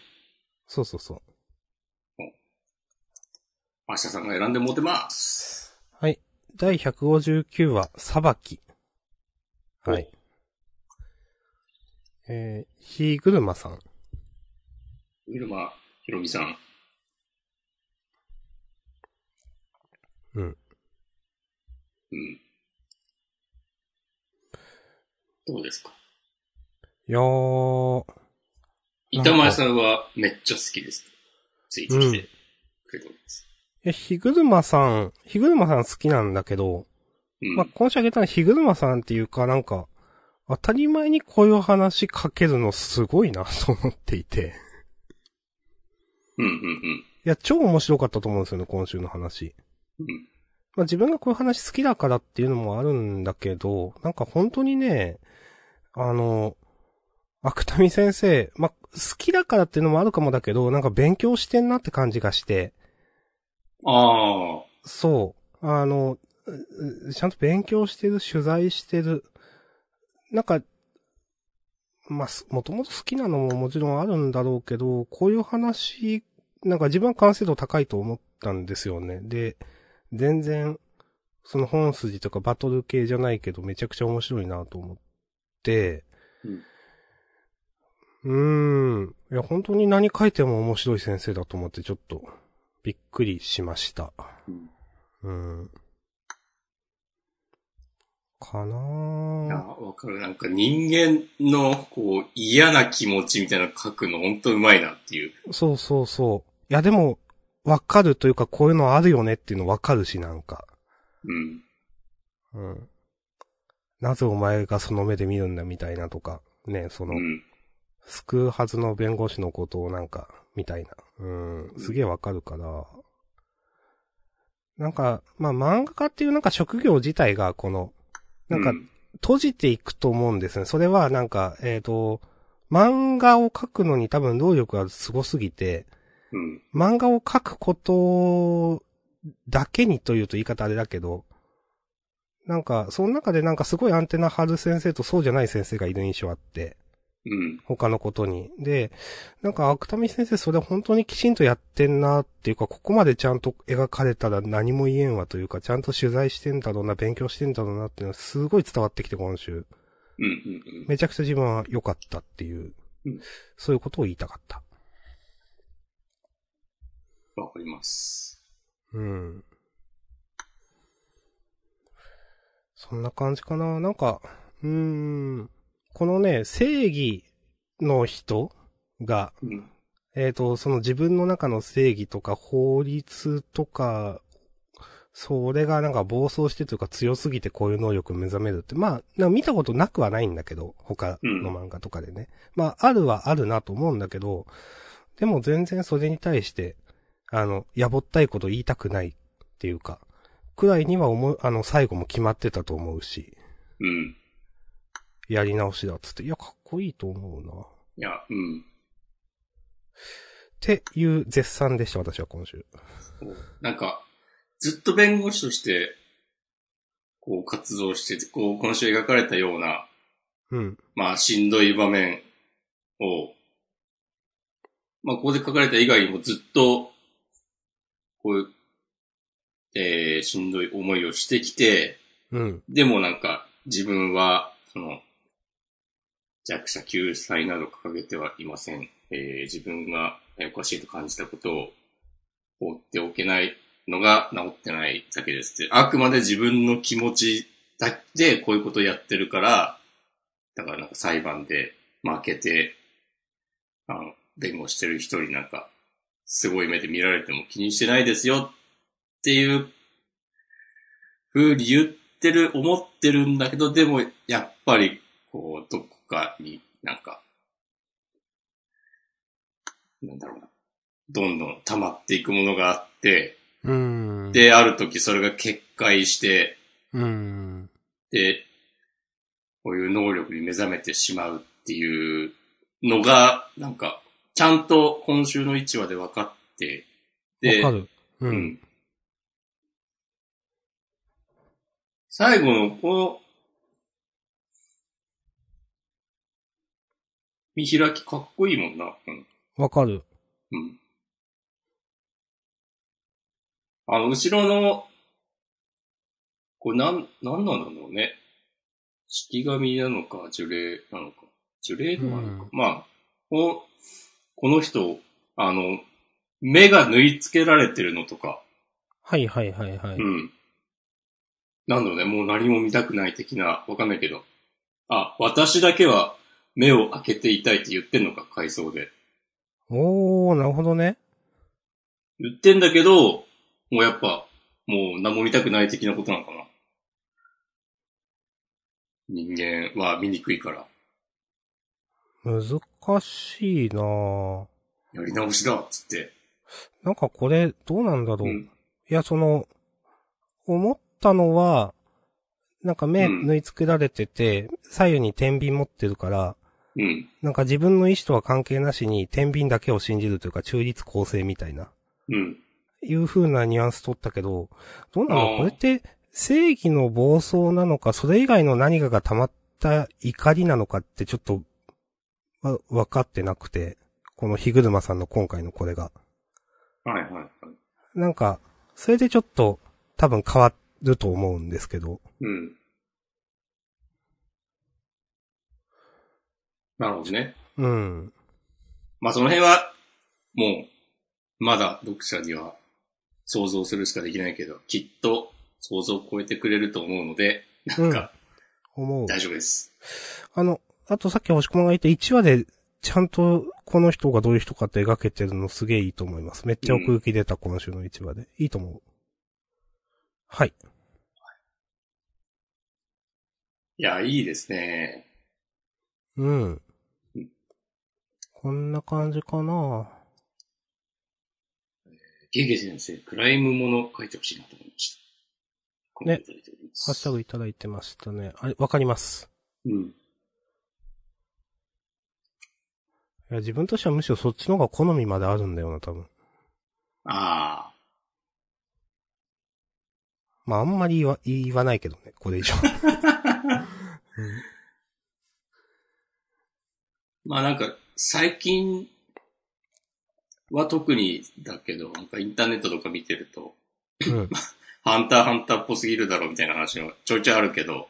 そうそうそう。明日さんが選んで持てます。はい。第159話、裁き。はい。えー、ひぐるまさん。入間ひろみさん。うん。うん。どうですか？いやー、板前さんはめっちゃ好きです。ツイートしてくれてます。いや、ひぐるまさん、ひぐるまさん好きなんだけど、うん。まあ、今週あげたのはひぐるまさんっていうか、なんか、当たり前にこういう話かけるのすごいなと思っていて。うんうんうん。いや、超面白かったと思うんですよね、今週の話。うん。まあ、自分がこういう話好きだからっていうのもあるんだけど、なんか本当にね、あの、芥見先生、まあ、好きだからっていうのもあるかもだけど、なんか勉強してんなって感じがして、ああ。そう、あの、ちゃんと勉強してる、取材してる、なんか、まあ、すもともと好きなのももちろんあるんだろうけど、こういう話、なんか自分は完成度高いと思ったんですよね。で、全然、その本筋とかバトル系じゃないけど、めちゃくちゃ面白いなと思って、うーん。いや、本当に何書いても面白い先生だと思って、ちょっと、びっくりしました。うんうん。かいなや、ぁ。わかる。なんか人間の、こう、嫌な気持ちみたいなの書くのほんとうまいなっていう。そうそうそう。いや、でも、わかるというか、こういうのあるよねっていうのわかるし、なんか。うん。うん。なぜお前がその目で見るんだみたいなとか、ね、そのう、ん。救うはずの弁護士のことをなんか、みたいな。うん。すげえわかるから。なんか、まあ、漫画家っていうなんか職業自体が、この、なんかう、閉じていくと思うんですね。それはなんか、えっ、と、漫画を描くのに多分能力がすごすぎて、うん。漫画を描くことだけにというと言い方あれだけど、なんか、その中でなんかすごいアンテナ張る先生とそうじゃない先生がいる印象あって、うん。他のことに。で、なんか、芥見先生それ本当にきちんとやってんなっていうか、ここまでちゃんと描かれたら何も言えんわというか、ちゃんと取材してんだろうな、勉強してんだろうなっていうのはすごい伝わってきて今週。うん。うん。めちゃくちゃ自分は良かったっていう、うんそういうことを言いたかった。わかります。うん。そんな感じかな。なんか、うーん。このね、正義の人が、うん。えっ、と、その自分の中の正義とか法律とか、それがなんか暴走してというか強すぎてこういう能力目覚めるって、まあ、見たことなくはないんだけど、他の漫画とかでね。まあ、あるはあるなと思うんだけど、でも全然それに対して、あの、やぼったいこと言いたくないっていうか、くらいには思う、あの、最後も決まってたと思うし、うん。やり直しだっつって、いや、かっこいいと思うな。っいや、うん。ていう絶賛でした、私は今週。なんか、ずっと弁護士として、こう活動してて、こう、今週描かれたような、うん。まあ、しんどい場面を、まあ、ここで書かれた以外にもずっと、こういう、えー、しんどい思いをしてきて、うん。でもなんか、自分は、その、弱者救済など掲げてはいません。えー自分がえーおかしいと感じたことを放っておけないのが治ってないだけですって。あくまで自分の気持ちだけでこういうことをやってるから、だからなんか裁判で負けて、あの、弁護してる人になんか、すごい目で見られても気にしてないですよっていう風に言ってる、思ってるんだけど、でも、やっぱり、こう、どこかになんか、なんだろうな。どんどん溜まっていくものがあって、で、ある時それが決壊して。で、こういう能力に目覚めてしまうっていうのが、なんか、ちゃんと今週の1話で分かって、で、わかる。う。うんん。最後の、この、見開きかっこいいもんな。うん。わかる。うん。あの、後ろの、これなん、なんなんだろうね。式紙なのか、樹齢なのか。樹齢でもあるのか。うんまあ、ここの人、あの、目が縫い付けられてるのとか、はいはいはいはい。うん。なんだろうね、もう何も見たくない的な、わかんないけど。あ、私だけは目を開けていたいって言ってんのか、回想で。おー、なるほどね。言ってんだけど、もうやっぱ、もう何も見たくない的なことなのかな。人間は見にくいから、難しいなぁ。やり直しだっつって。なんかこれ、どうなんだろう。うん。いや、その、思ったのは、なんか目うん縫い付けられてて、左右に天秤持ってるから、うん。なんか自分の意思とは関係なしに天秤だけを信じるというか中立公正みたいな、うん。いう風なニュアンス取ったけど、どうなのこれって正義の暴走なのか、それ以外の何かが溜まった怒りなのかってちょっと、わ、分かってなくて、この日車さんの今回のこれが。はいはいはい。なんか、それでちょっと多分変わると思うんですけど。うん。なるほどね。うん。まあその辺は、もう、まだ読者には想像するしかできないけど、きっと想像を超えてくれると思うので、なんか思う。大丈夫です。あの、あとさっき星駒が言った1話で、ちゃんとこの人がどういう人かって描けてるのすげえいいと思います。めっちゃ奥行き出た今週の1話で。いいと思う。はい。いや、いいですね。うんうん。こんな感じかなゲゲ先生、クライムもの書いてほしいなと思いました。コメントいただいておりますハッシュタグいただいてましたね。あれ、わかります。うん。いや、自分としてはむしろそっちの方が好みまであるんだよな、多分。ああ。まあ、あんまり言わ、言わないけどね、これ以上。う んまあなんか、最近は特にだけど、なんかインターネットとか見てると、うん。ハンターハンターっぽすぎるだろうみたいな話もちょいちょいあるけど、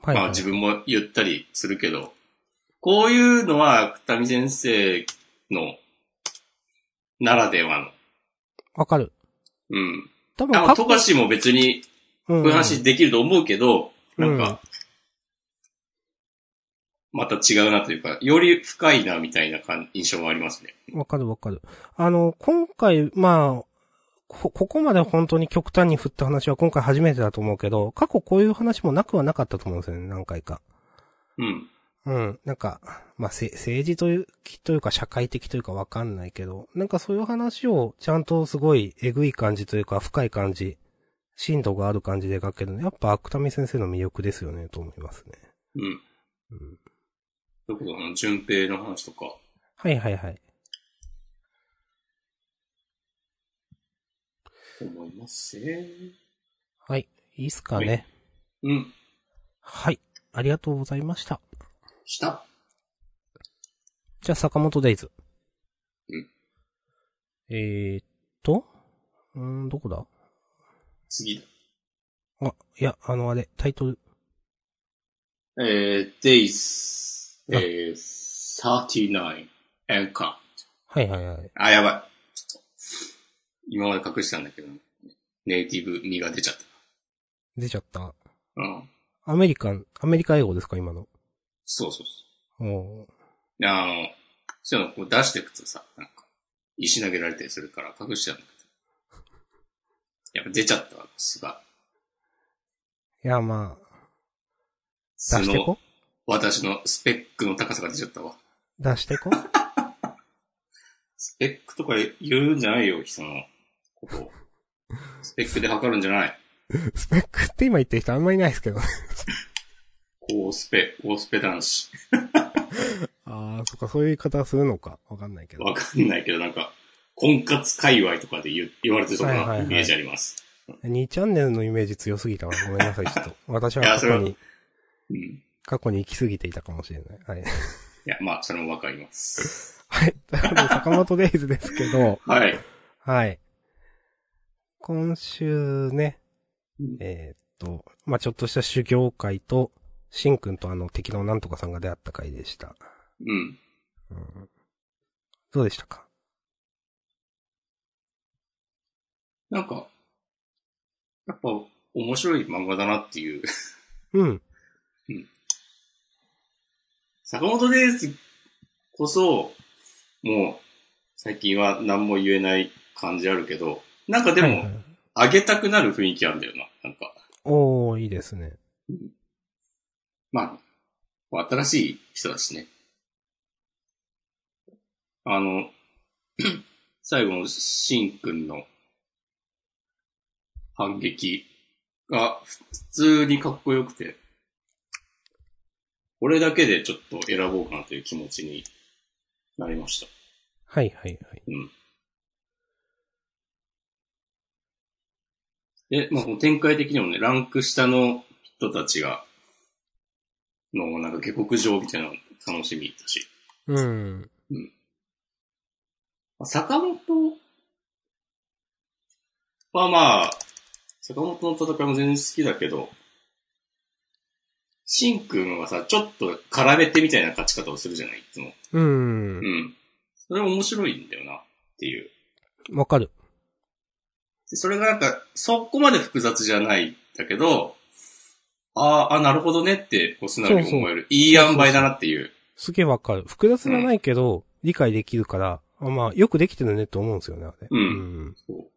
はい、はい。まあ自分も言ったりするけど、こういうのは、二見先生の、ならではの。わかる。うん。多分あ、まあ、富樫も別に、うんこういう話できると思うけど、うんなんか、また違うなというか、より深いなみたいな感印象はありますね。わかるわかる。あの、今回、まあ、こ、ここまで本当に極端に振った話は今回初めてだと思うけど、過去こういう話もなくはなかったと思うんですよね、何回か。うん。うん。なんか、まあ、せ、政治という、というか社会的というかわかんないけど、なんかそういう話をちゃんとすごいえぐい感じというか深い感じ、深度がある感じで描けるの、やっぱ芥見先生の魅力ですよね、と思いますね。うん。うん。それこそ、あの、順平の話とか、はいはいはい。思います？ね。はい。いいっすかね。うん。はい。ありがとうございました。したじゃあ、坂本デイズ。うん。えーっと、うーん、どこだ？次だ。あ、いや、あのあれ、タイトル。えー、days, えー、39 and count. はいはいはい。あ、やばい。今まで隠してたんだけど、ネイティブ味が出ちゃっ出ちゃった。た。うん。アメリカン、アメリカ英語ですか、今の？そうそうそう。であの、そういうのこう出していくとさ、なんか、石投げられたりするから隠してたんだけど。やっぱ出ちゃったわ、すが。いや、まあ、出してこ？私のスペックの高さが出ちゃったわ。出してこ？スペックとか言うんじゃないよ、人のことを。スペックで測るんじゃない。スペックって今言ってる人あんまりいないですけどね。高スペ、高スペ男子。ああ、そっか、そういう言い方するのか。わかんないけど。わかんないけど、なんか、婚活界隈とかで言う言われてそうないイメージあります。2チャンネルのイメージ強すぎたわ。ごめんなさい、ちょっと。私は過去に、うん。い過去に行き過ぎていたかもしれない。はい。や、まあ、それもわかります。はい。ということで、坂本デイズですけど、はい。はい。今週ね、うんえーっと、まあ、ちょっとした修行会と、シンくんとあの敵のなんとかさんが出会った回でした。うん。うん、どうでしたか？なんか、やっぱ面白い漫画だなっていう。うん。坂本デイズこそ、もう、最近は何も言えない感じあるけど、なんかでも、はいはいあげたくなる雰囲気あるんだよな。なんか、おー、いいですね。まあ、新しい人だしね。あの、最後のシンくんの反撃が普通にかっこよくて、これだけでちょっと選ぼうかなという気持ちになりました。はいはいはい。うん。で、まあ、この展開的にもね、ランク下の人たちが、の、なんか下克上みたいなの楽しみだし。うん。まあ坂本はまあ、坂本の戦いも全然好きだけど、シンくんはさ、ちょっと絡めてみたいな勝ち方をするじゃない？いつも。うんう。ん。それ面白いんだよな、っていう。わかる。でそれがなんか、そこまで複雑じゃないんだけど、あーあ、なるほどねって、こう素直に思える。いい塩梅だなっていう。すげえわかる。複雑じゃないけど、理解できるから、あまあ、よくできてるねって思うんですよね、あれ。うんうん。そう好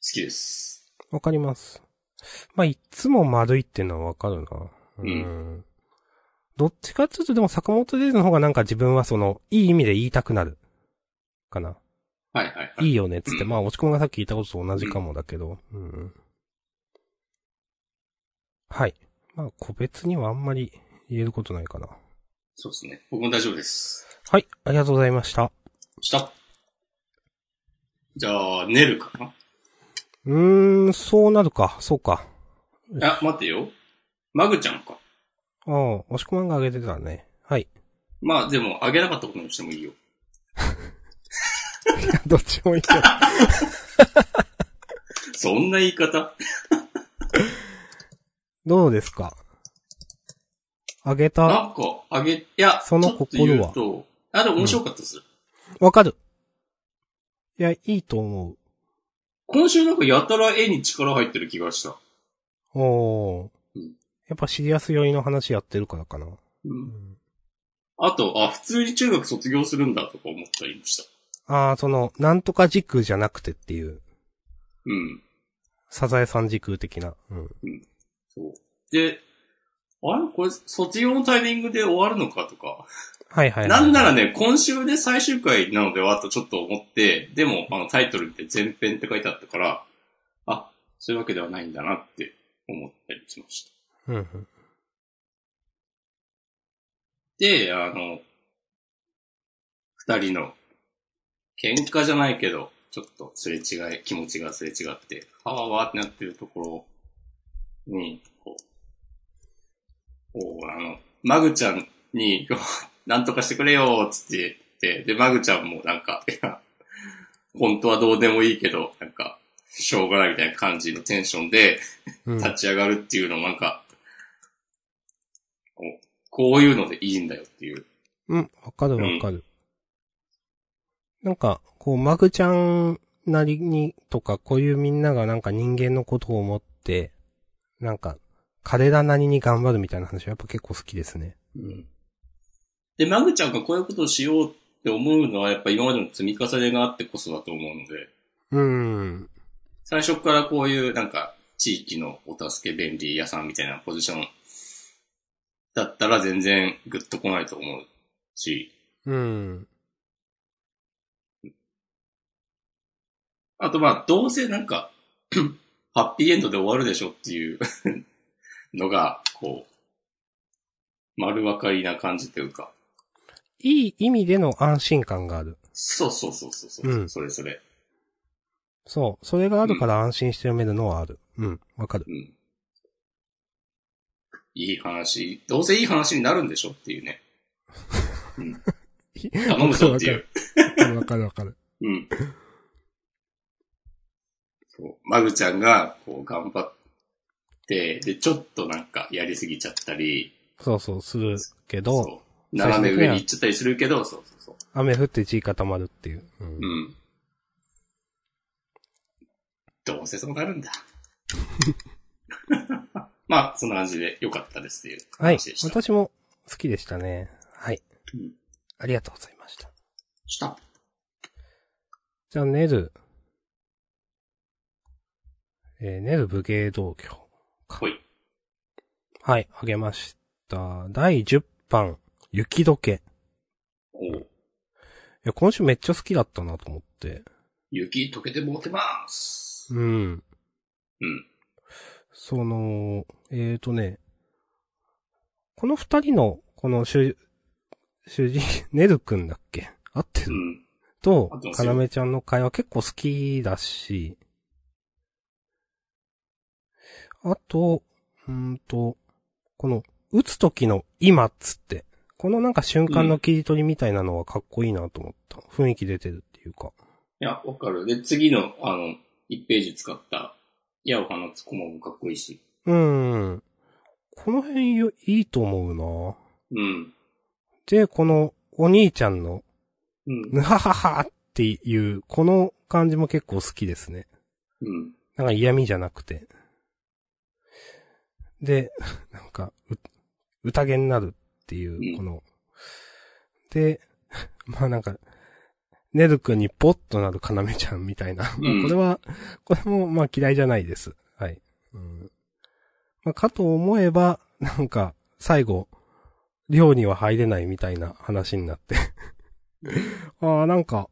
きです。わかります。まあ、いつも丸いっていうのはわかるな。うんどっちかっていうと、でも坂本デイズの方がなんか自分はその、いい意味で言いたくなる。かな。はいはいはい。いいよねっつって。うんまあ、押し込みがさっき言ったことと同じかもだけど。うん。はい。まあ、個別にはあんまり言えることないかな。そうですね。僕も大丈夫です。はい。ありがとうございました。した。じゃあ、寝るかな？うーん、そうなるか。そうか。あ、待ってよ。マグちゃんか。ああ、押し込まんが上げてたね。はい。まあでも、あげなかったことにしてもいいよ。どっちもいいけど。そんな言い方？どうですか？上げた？なんか、あげ、いや、そのちょっと言う心はと、あ、でも面白かったです。わかる。いや、いいと思今週なんかやたら絵に力入ってる気がした。う。おーうん。やっぱシリアス寄りの話やってるからかな。う。うんん。あと、あ、普通に中学卒業するんだとか思ったりもした。ああ、その、なんとか時空じゃなくてっていう、うん。サザエさん時空的な。うん。そう。で、あれ？これ、卒業のタイミングで終わるのかとか。はいはい、はい。なんならね、今週で最終回なのではとちょっと思って、でも、あの、タイトルって前編って書いてあったから、あ、そういうわけではないんだなって思ったりしました。うんうん。で、あの、二人の、喧嘩じゃないけど、ちょっとすれ違い、気持ちがすれ違って、はわわってなってるところに、こう、こう、あの、マグちゃんに、なんとかしてくれよ、つって言って、で、マグちゃんもなんか、いや、本当はどうでもいいけど、なんか、しょうがないみたいな感じのテンションで、うん。立ち上がるっていうのもなんか、こうこういうのでいいんだよっていう。うん、わかるわかる。なんか、こう、マグちゃんなりにとか、こういうみんながなんか人間のことを思って、なんか、彼らなりに頑張るみたいな話はやっぱ結構好きですね。で、マグちゃんがこういうことをしようって思うのはやっぱ今までの積み重ねがあってこそだと思うので、うん。最初からこういうなんか地域のお助け便利屋さんみたいなポジションだったら全然グッと来ないと思うし、うん。あとまあどうせなんか ハッピーエンドで終わるでしょっていう のが、こう、丸分かりな感じというか、いい意味での安心感がある。そうそうそうそうそう、うんそれそれ。そう。それがあるから安心して読めるのはある。うん。わかる。うん。いい話、どうせいい話になるんでしょっていうね。うん。頼むぞっていう。わかるわかるわかる。うん。そう。マグちゃんが、こう、頑張って、で、ちょっとなんか、やりすぎちゃったり、そうそう、するけど。斜め上に行っちゃったりするけど、そうそうそう。雨降って地固まるっていう。うんうん。どうせそうなるんだ。まあ、そんな感じで良かったですっていうはい話で。した。私も好きでしたね。はい。うんありがとうございました。した。じゃあ、ネル。えーネル武芸道教。ほい。はい、あげました。第10版、雪解け。おういや、今週めっちゃ好きだったなと思って。雪溶けてもうてます。うん。うん。その、えーとね、この二人の、この主、主人、ネルくんだっけ？合ってる、うん。とかなめちゃんの会話結構好きだし、あと、うーんと、この、打つ時の今っつって、このなんか瞬間の切り取りみたいなのはかっこいいなと思った。雰囲気出てるっていうか。いや、わかる。で、次の、あの、1ページ使った、矢を放つコマもかっこいいし。うーん。この辺よいいと思うなうん。で、このお兄ちゃんの、うん。ぬはははっていう、この感じも結構好きですね。うん。なんか嫌味じゃなくて。で、なんか、う、宴になるっていうう、んこの、で、まあなんか、ネル君にポッとなるかなめちゃんみたいな。まあこれは、これもまあ嫌いじゃないです。はい。うん。まあかと思えば、なんか、最後、寮には入れないみたいな話になって。ああ、なんか、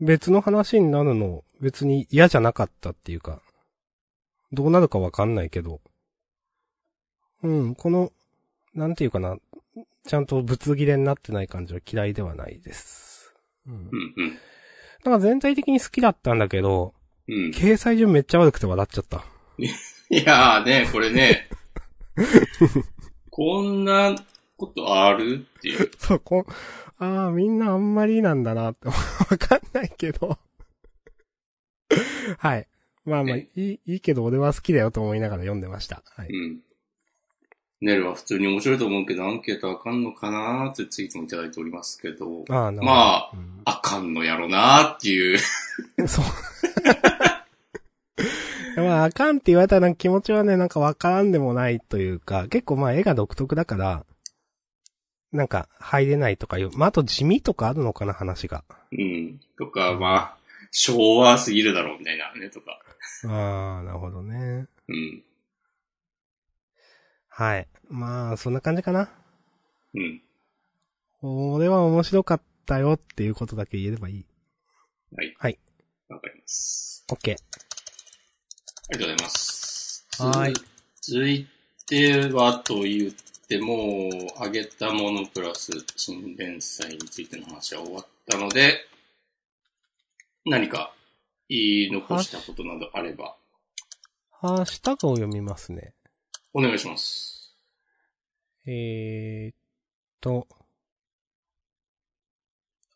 別の話になるの別に嫌じゃなかったっていうか、どうなるかわかんないけど、うん、この、なんていうかな、ちゃんとぶつ切れになってない感じは嫌いではないです。うん。うん。うん。なんか全体的に好きだったんだけど、うん。掲載順めっちゃ悪くて笑っちゃった。いやーね、これね、こんなことあるっていう。そう、こああ、みんなあんまりなんだなって、わかんないけど。はい。まあまあ、いい、いいけど俺は好きだよと思いながら読んでました。はい。うん。ネルは普通に面白いと思うけど、アンケートあかんのかなーってツイートもいただいておりますけど、あ。まあうんあかんのやろなーっていう。そう。まあ、あかんって言われたら気持ちはね、なんかわからんでもないというか、結構まあ絵が独特だから、なんか入れないとかいう、まああと地味とかあるのかな話が。うん。とか、まあ、昭和すぎるだろうみたいなね、とか。ああ、なるほどね。うん。はい。まあ、そんな感じかな。うん。俺は面白かったよっていうことだけ言えればいい。はい。はい。わかります。オッケー。ありがとうございます。はい続いてはと言っても、あげたものプラス新連載についての話は終わったので、何か言い残したことなどあれば、ハッシュタグを読みますね。お願いします。えーっと。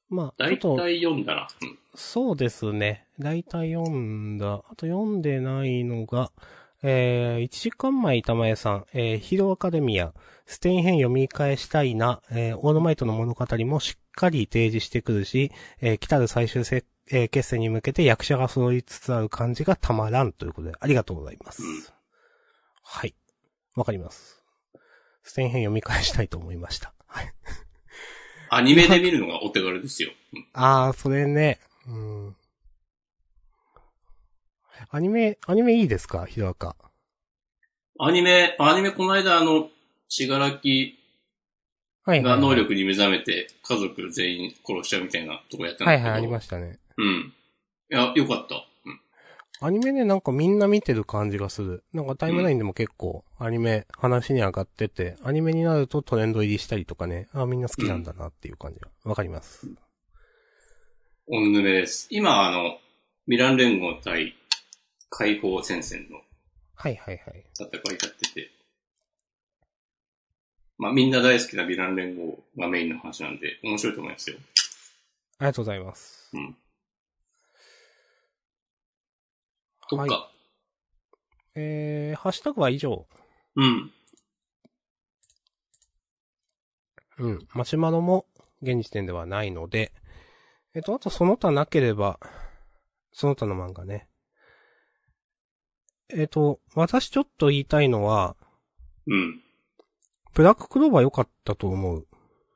まあ、ちょ大っと、体読んだな。うん。そうですね。大体読んだ。あと読んでないのが、えー、1時間前玉江さん、えー、ヒーローアカデミア、ステイン編読み返したいな、えー、オールマイトの物語もしっかり提示してくるし、えー、来たる最終せ、えー決戦に向けて役者が揃いつつある感じがたまらんということで、ありがとうございます。うんはい。わかります。ステイン編読み返したいと思いました。はい。アニメで見るのがお手軽ですよ。うんあー、それね。うん。アニメ、アニメいいですか？ヒロアカ。アニメ、アニメこの間あの、しがらき。が能力に目覚めて家族全員殺しちゃうみたいなとこやってたんだけど。はいはい、ありましたね。うん。いや、よかった。うん。アニメね、なんかみんな見てる感じがする。なんかタイムラインでも結構、アニメ話に上がってて、アニメになるとトレンド入りしたりとかね、あみんな好きなんだなっていう感じが、わかります。おぬめです。今、あの、ミラン連合対解放戦線のはいはいはい。戦いやってて、まあみんな大好きなヴィラン連合がメインの話なんで、面白いと思いますよ。ありがとうございます。うん。とか、はいえー、ハッシュタグは以上。うん。うん。マシュマロも現時点ではないので、えっと、あとその他なければ、その他の漫画ね。えっと、私ちょっと言いたいのは、うん。ブラッククローバー良かったと思う。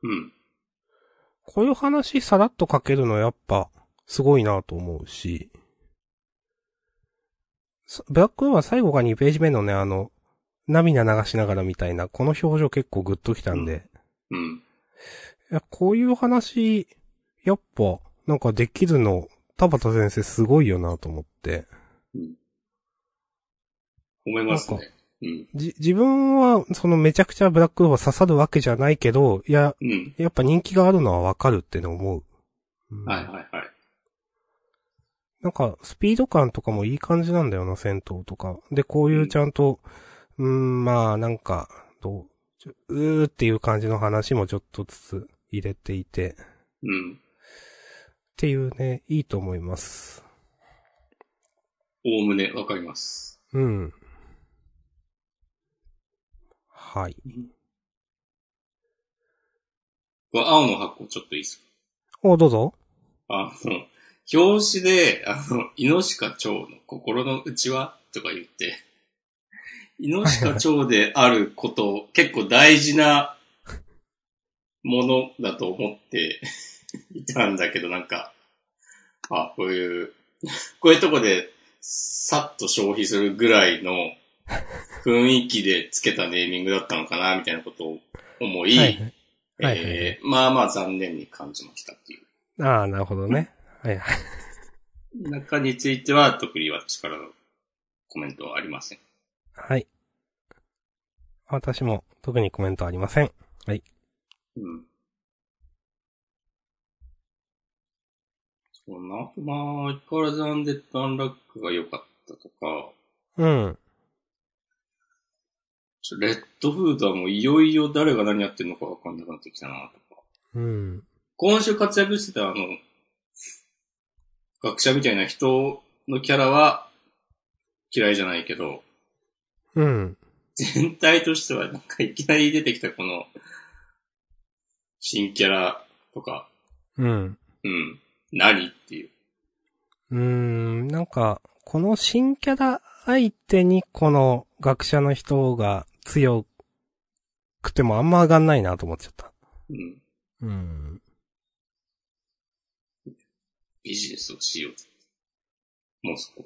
うん。こういう話さらっと書けるのやっぱ、すごいなと思うし、さブラッククローバー最後が2ページ目のね、あの、涙流しながらみたいな、この表情結構グッときたんで、うん。いや、こういう話、やっぱ、なんかできるの、田畑先生すごいよなと思って。思いますね。うん。じ、自分は、そのめちゃくちゃブラックローバー刺さるわけじゃないけど、いや、うん。やっぱ人気があるのはわかるっての思う。うんはいはいはい。なんか、スピード感とかもいい感じなんだよな、戦闘とか。で、こういうちゃんと、うーん、まあ、なんか、どう、うーっていう感じの話もちょっとずつ入れていて、っうん。ていうね、いいと思います。おおむねわかります。うん。はい。これ青の箱ちょっといいですか？お、どうぞ。あの、表紙で、あの、イノシカ蝶の心の内は？とか言って、イノシカ蝶であること、結構大事なものだと思っていたんだけど、なんか、あ、こういう、こういうとこでさっと消費するぐらいの雰囲気でつけたネーミングだったのかな、みたいなことを思い、まあまあ残念に感じましたっていう。ああ、なるほどね。はいはい。中については特に私からのコメントはありません。はい。私も特にコメントありません。うん。そうな。まあ、相変わらずアンデッド・アンラックが良かったとか、うん。レッドフードはもういよいよ誰が何やってるのかわかんなくなってきたなとか。うん。今週活躍してたあの、学者みたいな人のキャラは嫌いじゃないけど、うん。全体としてはなんかいきなり出てきたこの、新キャラとか、うん。うん、何っていう。うーん、なんか、この新キャラ相手にこの学者の人が強くてもあんま上がんないなと思っちゃった。うん、うん。ビジネスをしようぜ。モスコ。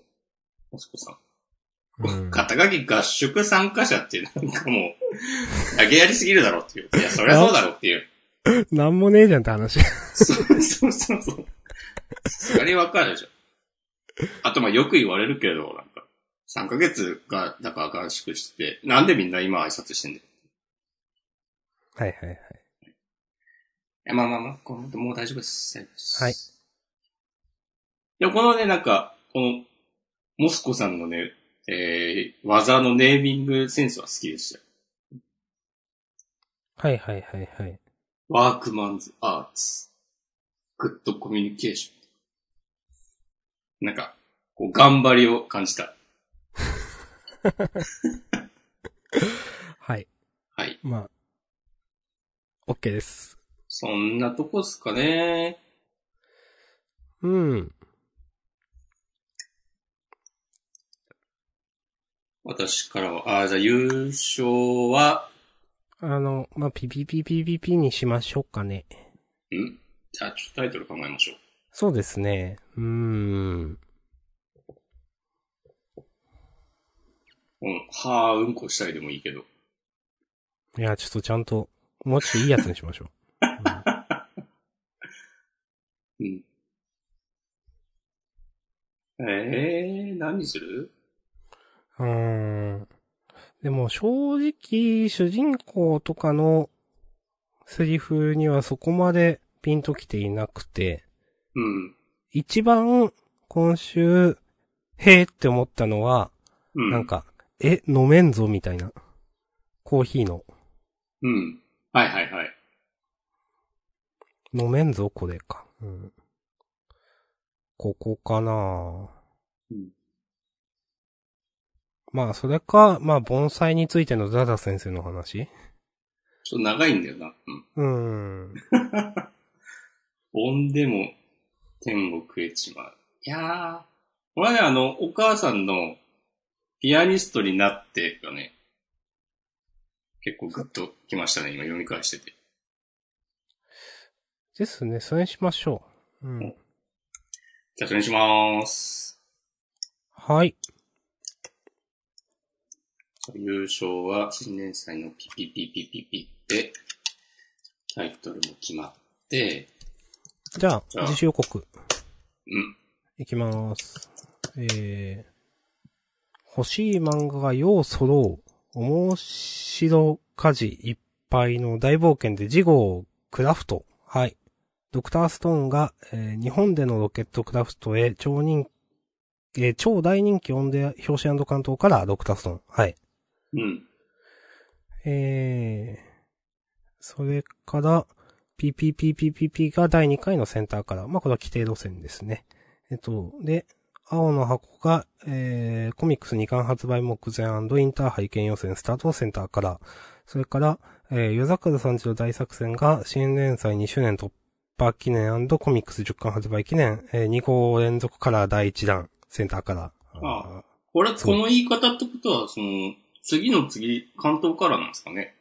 モスコさん。うん、肩書き合宿参加者ってなんかもう、投げやりすぎるだろっていう。いや、そりゃそうだろっていう。なんもねえじゃんって話。そうそうそうそう。それわかるでしょ。あと、まあ、よく言われるけど、なんか、3ヶ月が、だから合宿してて、なんでみんな今挨拶してんだよ。はいはいはい。いや、まあまあまあ、もう。大丈夫ですはい。いや、このね、なんか、この、モスコさんのね、えー、技のネーミングセンスは好きでしたよ。はいはいはいはい。ワークマンズアーツ。グッドコミュニケーション。なんか、こう、頑張りを感じた。はい。はい。まあ、OK です。そんなとこっすかね。うん。私からは、あーじゃあ優勝は、あの、まあ、ピピピピピピにしましょうかね。ん？じゃあ、ちょっとタイトル考えましょう。そうですね。うーん。うん、はーうんこしたいでもいいけど。いや、ちょっとちゃんと、もうちょっといいやつにしましょう。うん。えー、何する？うーん。でも正直、主人公とかのセリフにはそこまでピンときていなくて、うん。一番今週、へーって思ったのは、うん。なんか、え、飲めんぞみたいな。コーヒーの。うん。はいはいはい。飲めんぞ、これか。うん。ここかなうん。まあ、それか、まあ、盆栽についてのダダ先生の話？ちょっと長いんだよな。うん。うーん。盆でも天国へちまう。いやー。これはね、あの、お母さんのピアニストになってがね、結構グッときましたね、今読み返してて。ですね、それにしましょう。うん。じゃあ、それにしまーす。はい。優勝は新年祭のピピピピピピって、タイトルも決まって、じゃあ、自主予告。うん。いきまーす。えー、欲しい漫画がよう揃う、面白家事いっぱいの大冒険で事後クラフト。はい。ドクターストーンが、えー日本でのロケットクラフトへ超人、えー超大人気音で表紙関東からドクターストーン。はい。うん。えー、それから、PPPPPP が第2回のセンターから。まあ、これは規定路線ですね。えっと、で、青の箱が、えー、コミックス2巻発売目前インターハイ兼予選スタートセンターから。それから、えー、夜桜さんちの大作戦が新連載2周年突破記念コミックス10巻発売記念、えー、2号連続から第1弾センターから。あこれ、この言い方ってことは、その、次の次、関東からなんですかね。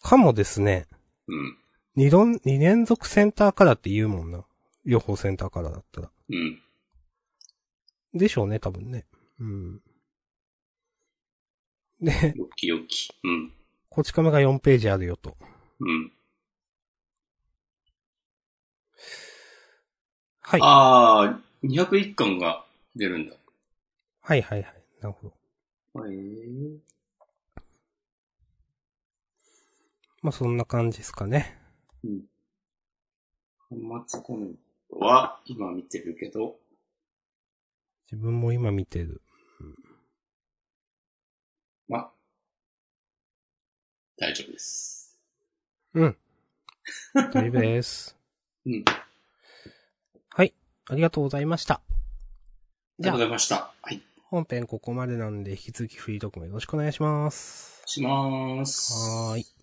かもですね。うん。二論、二連続センターからって言うもんな。両方センターからだったら。うん。でしょうね、多分ね。うん。で、よきよき。うん。こち亀が4ページあるよと。うん。はい。あー、201巻が出るんだ。はいはいはい。なるほど。へーまあそんな感じですかね。うん。端末コメントは、今見てるけど、自分も今見てる。ま、大丈夫です。うん。大丈夫です。うん。はい。ありがとうございました。ありがとうじゃあ、ございました。はい。本編ここまでなんで、引き続きフリートークもよろしくお願いします。しまーす。はーい。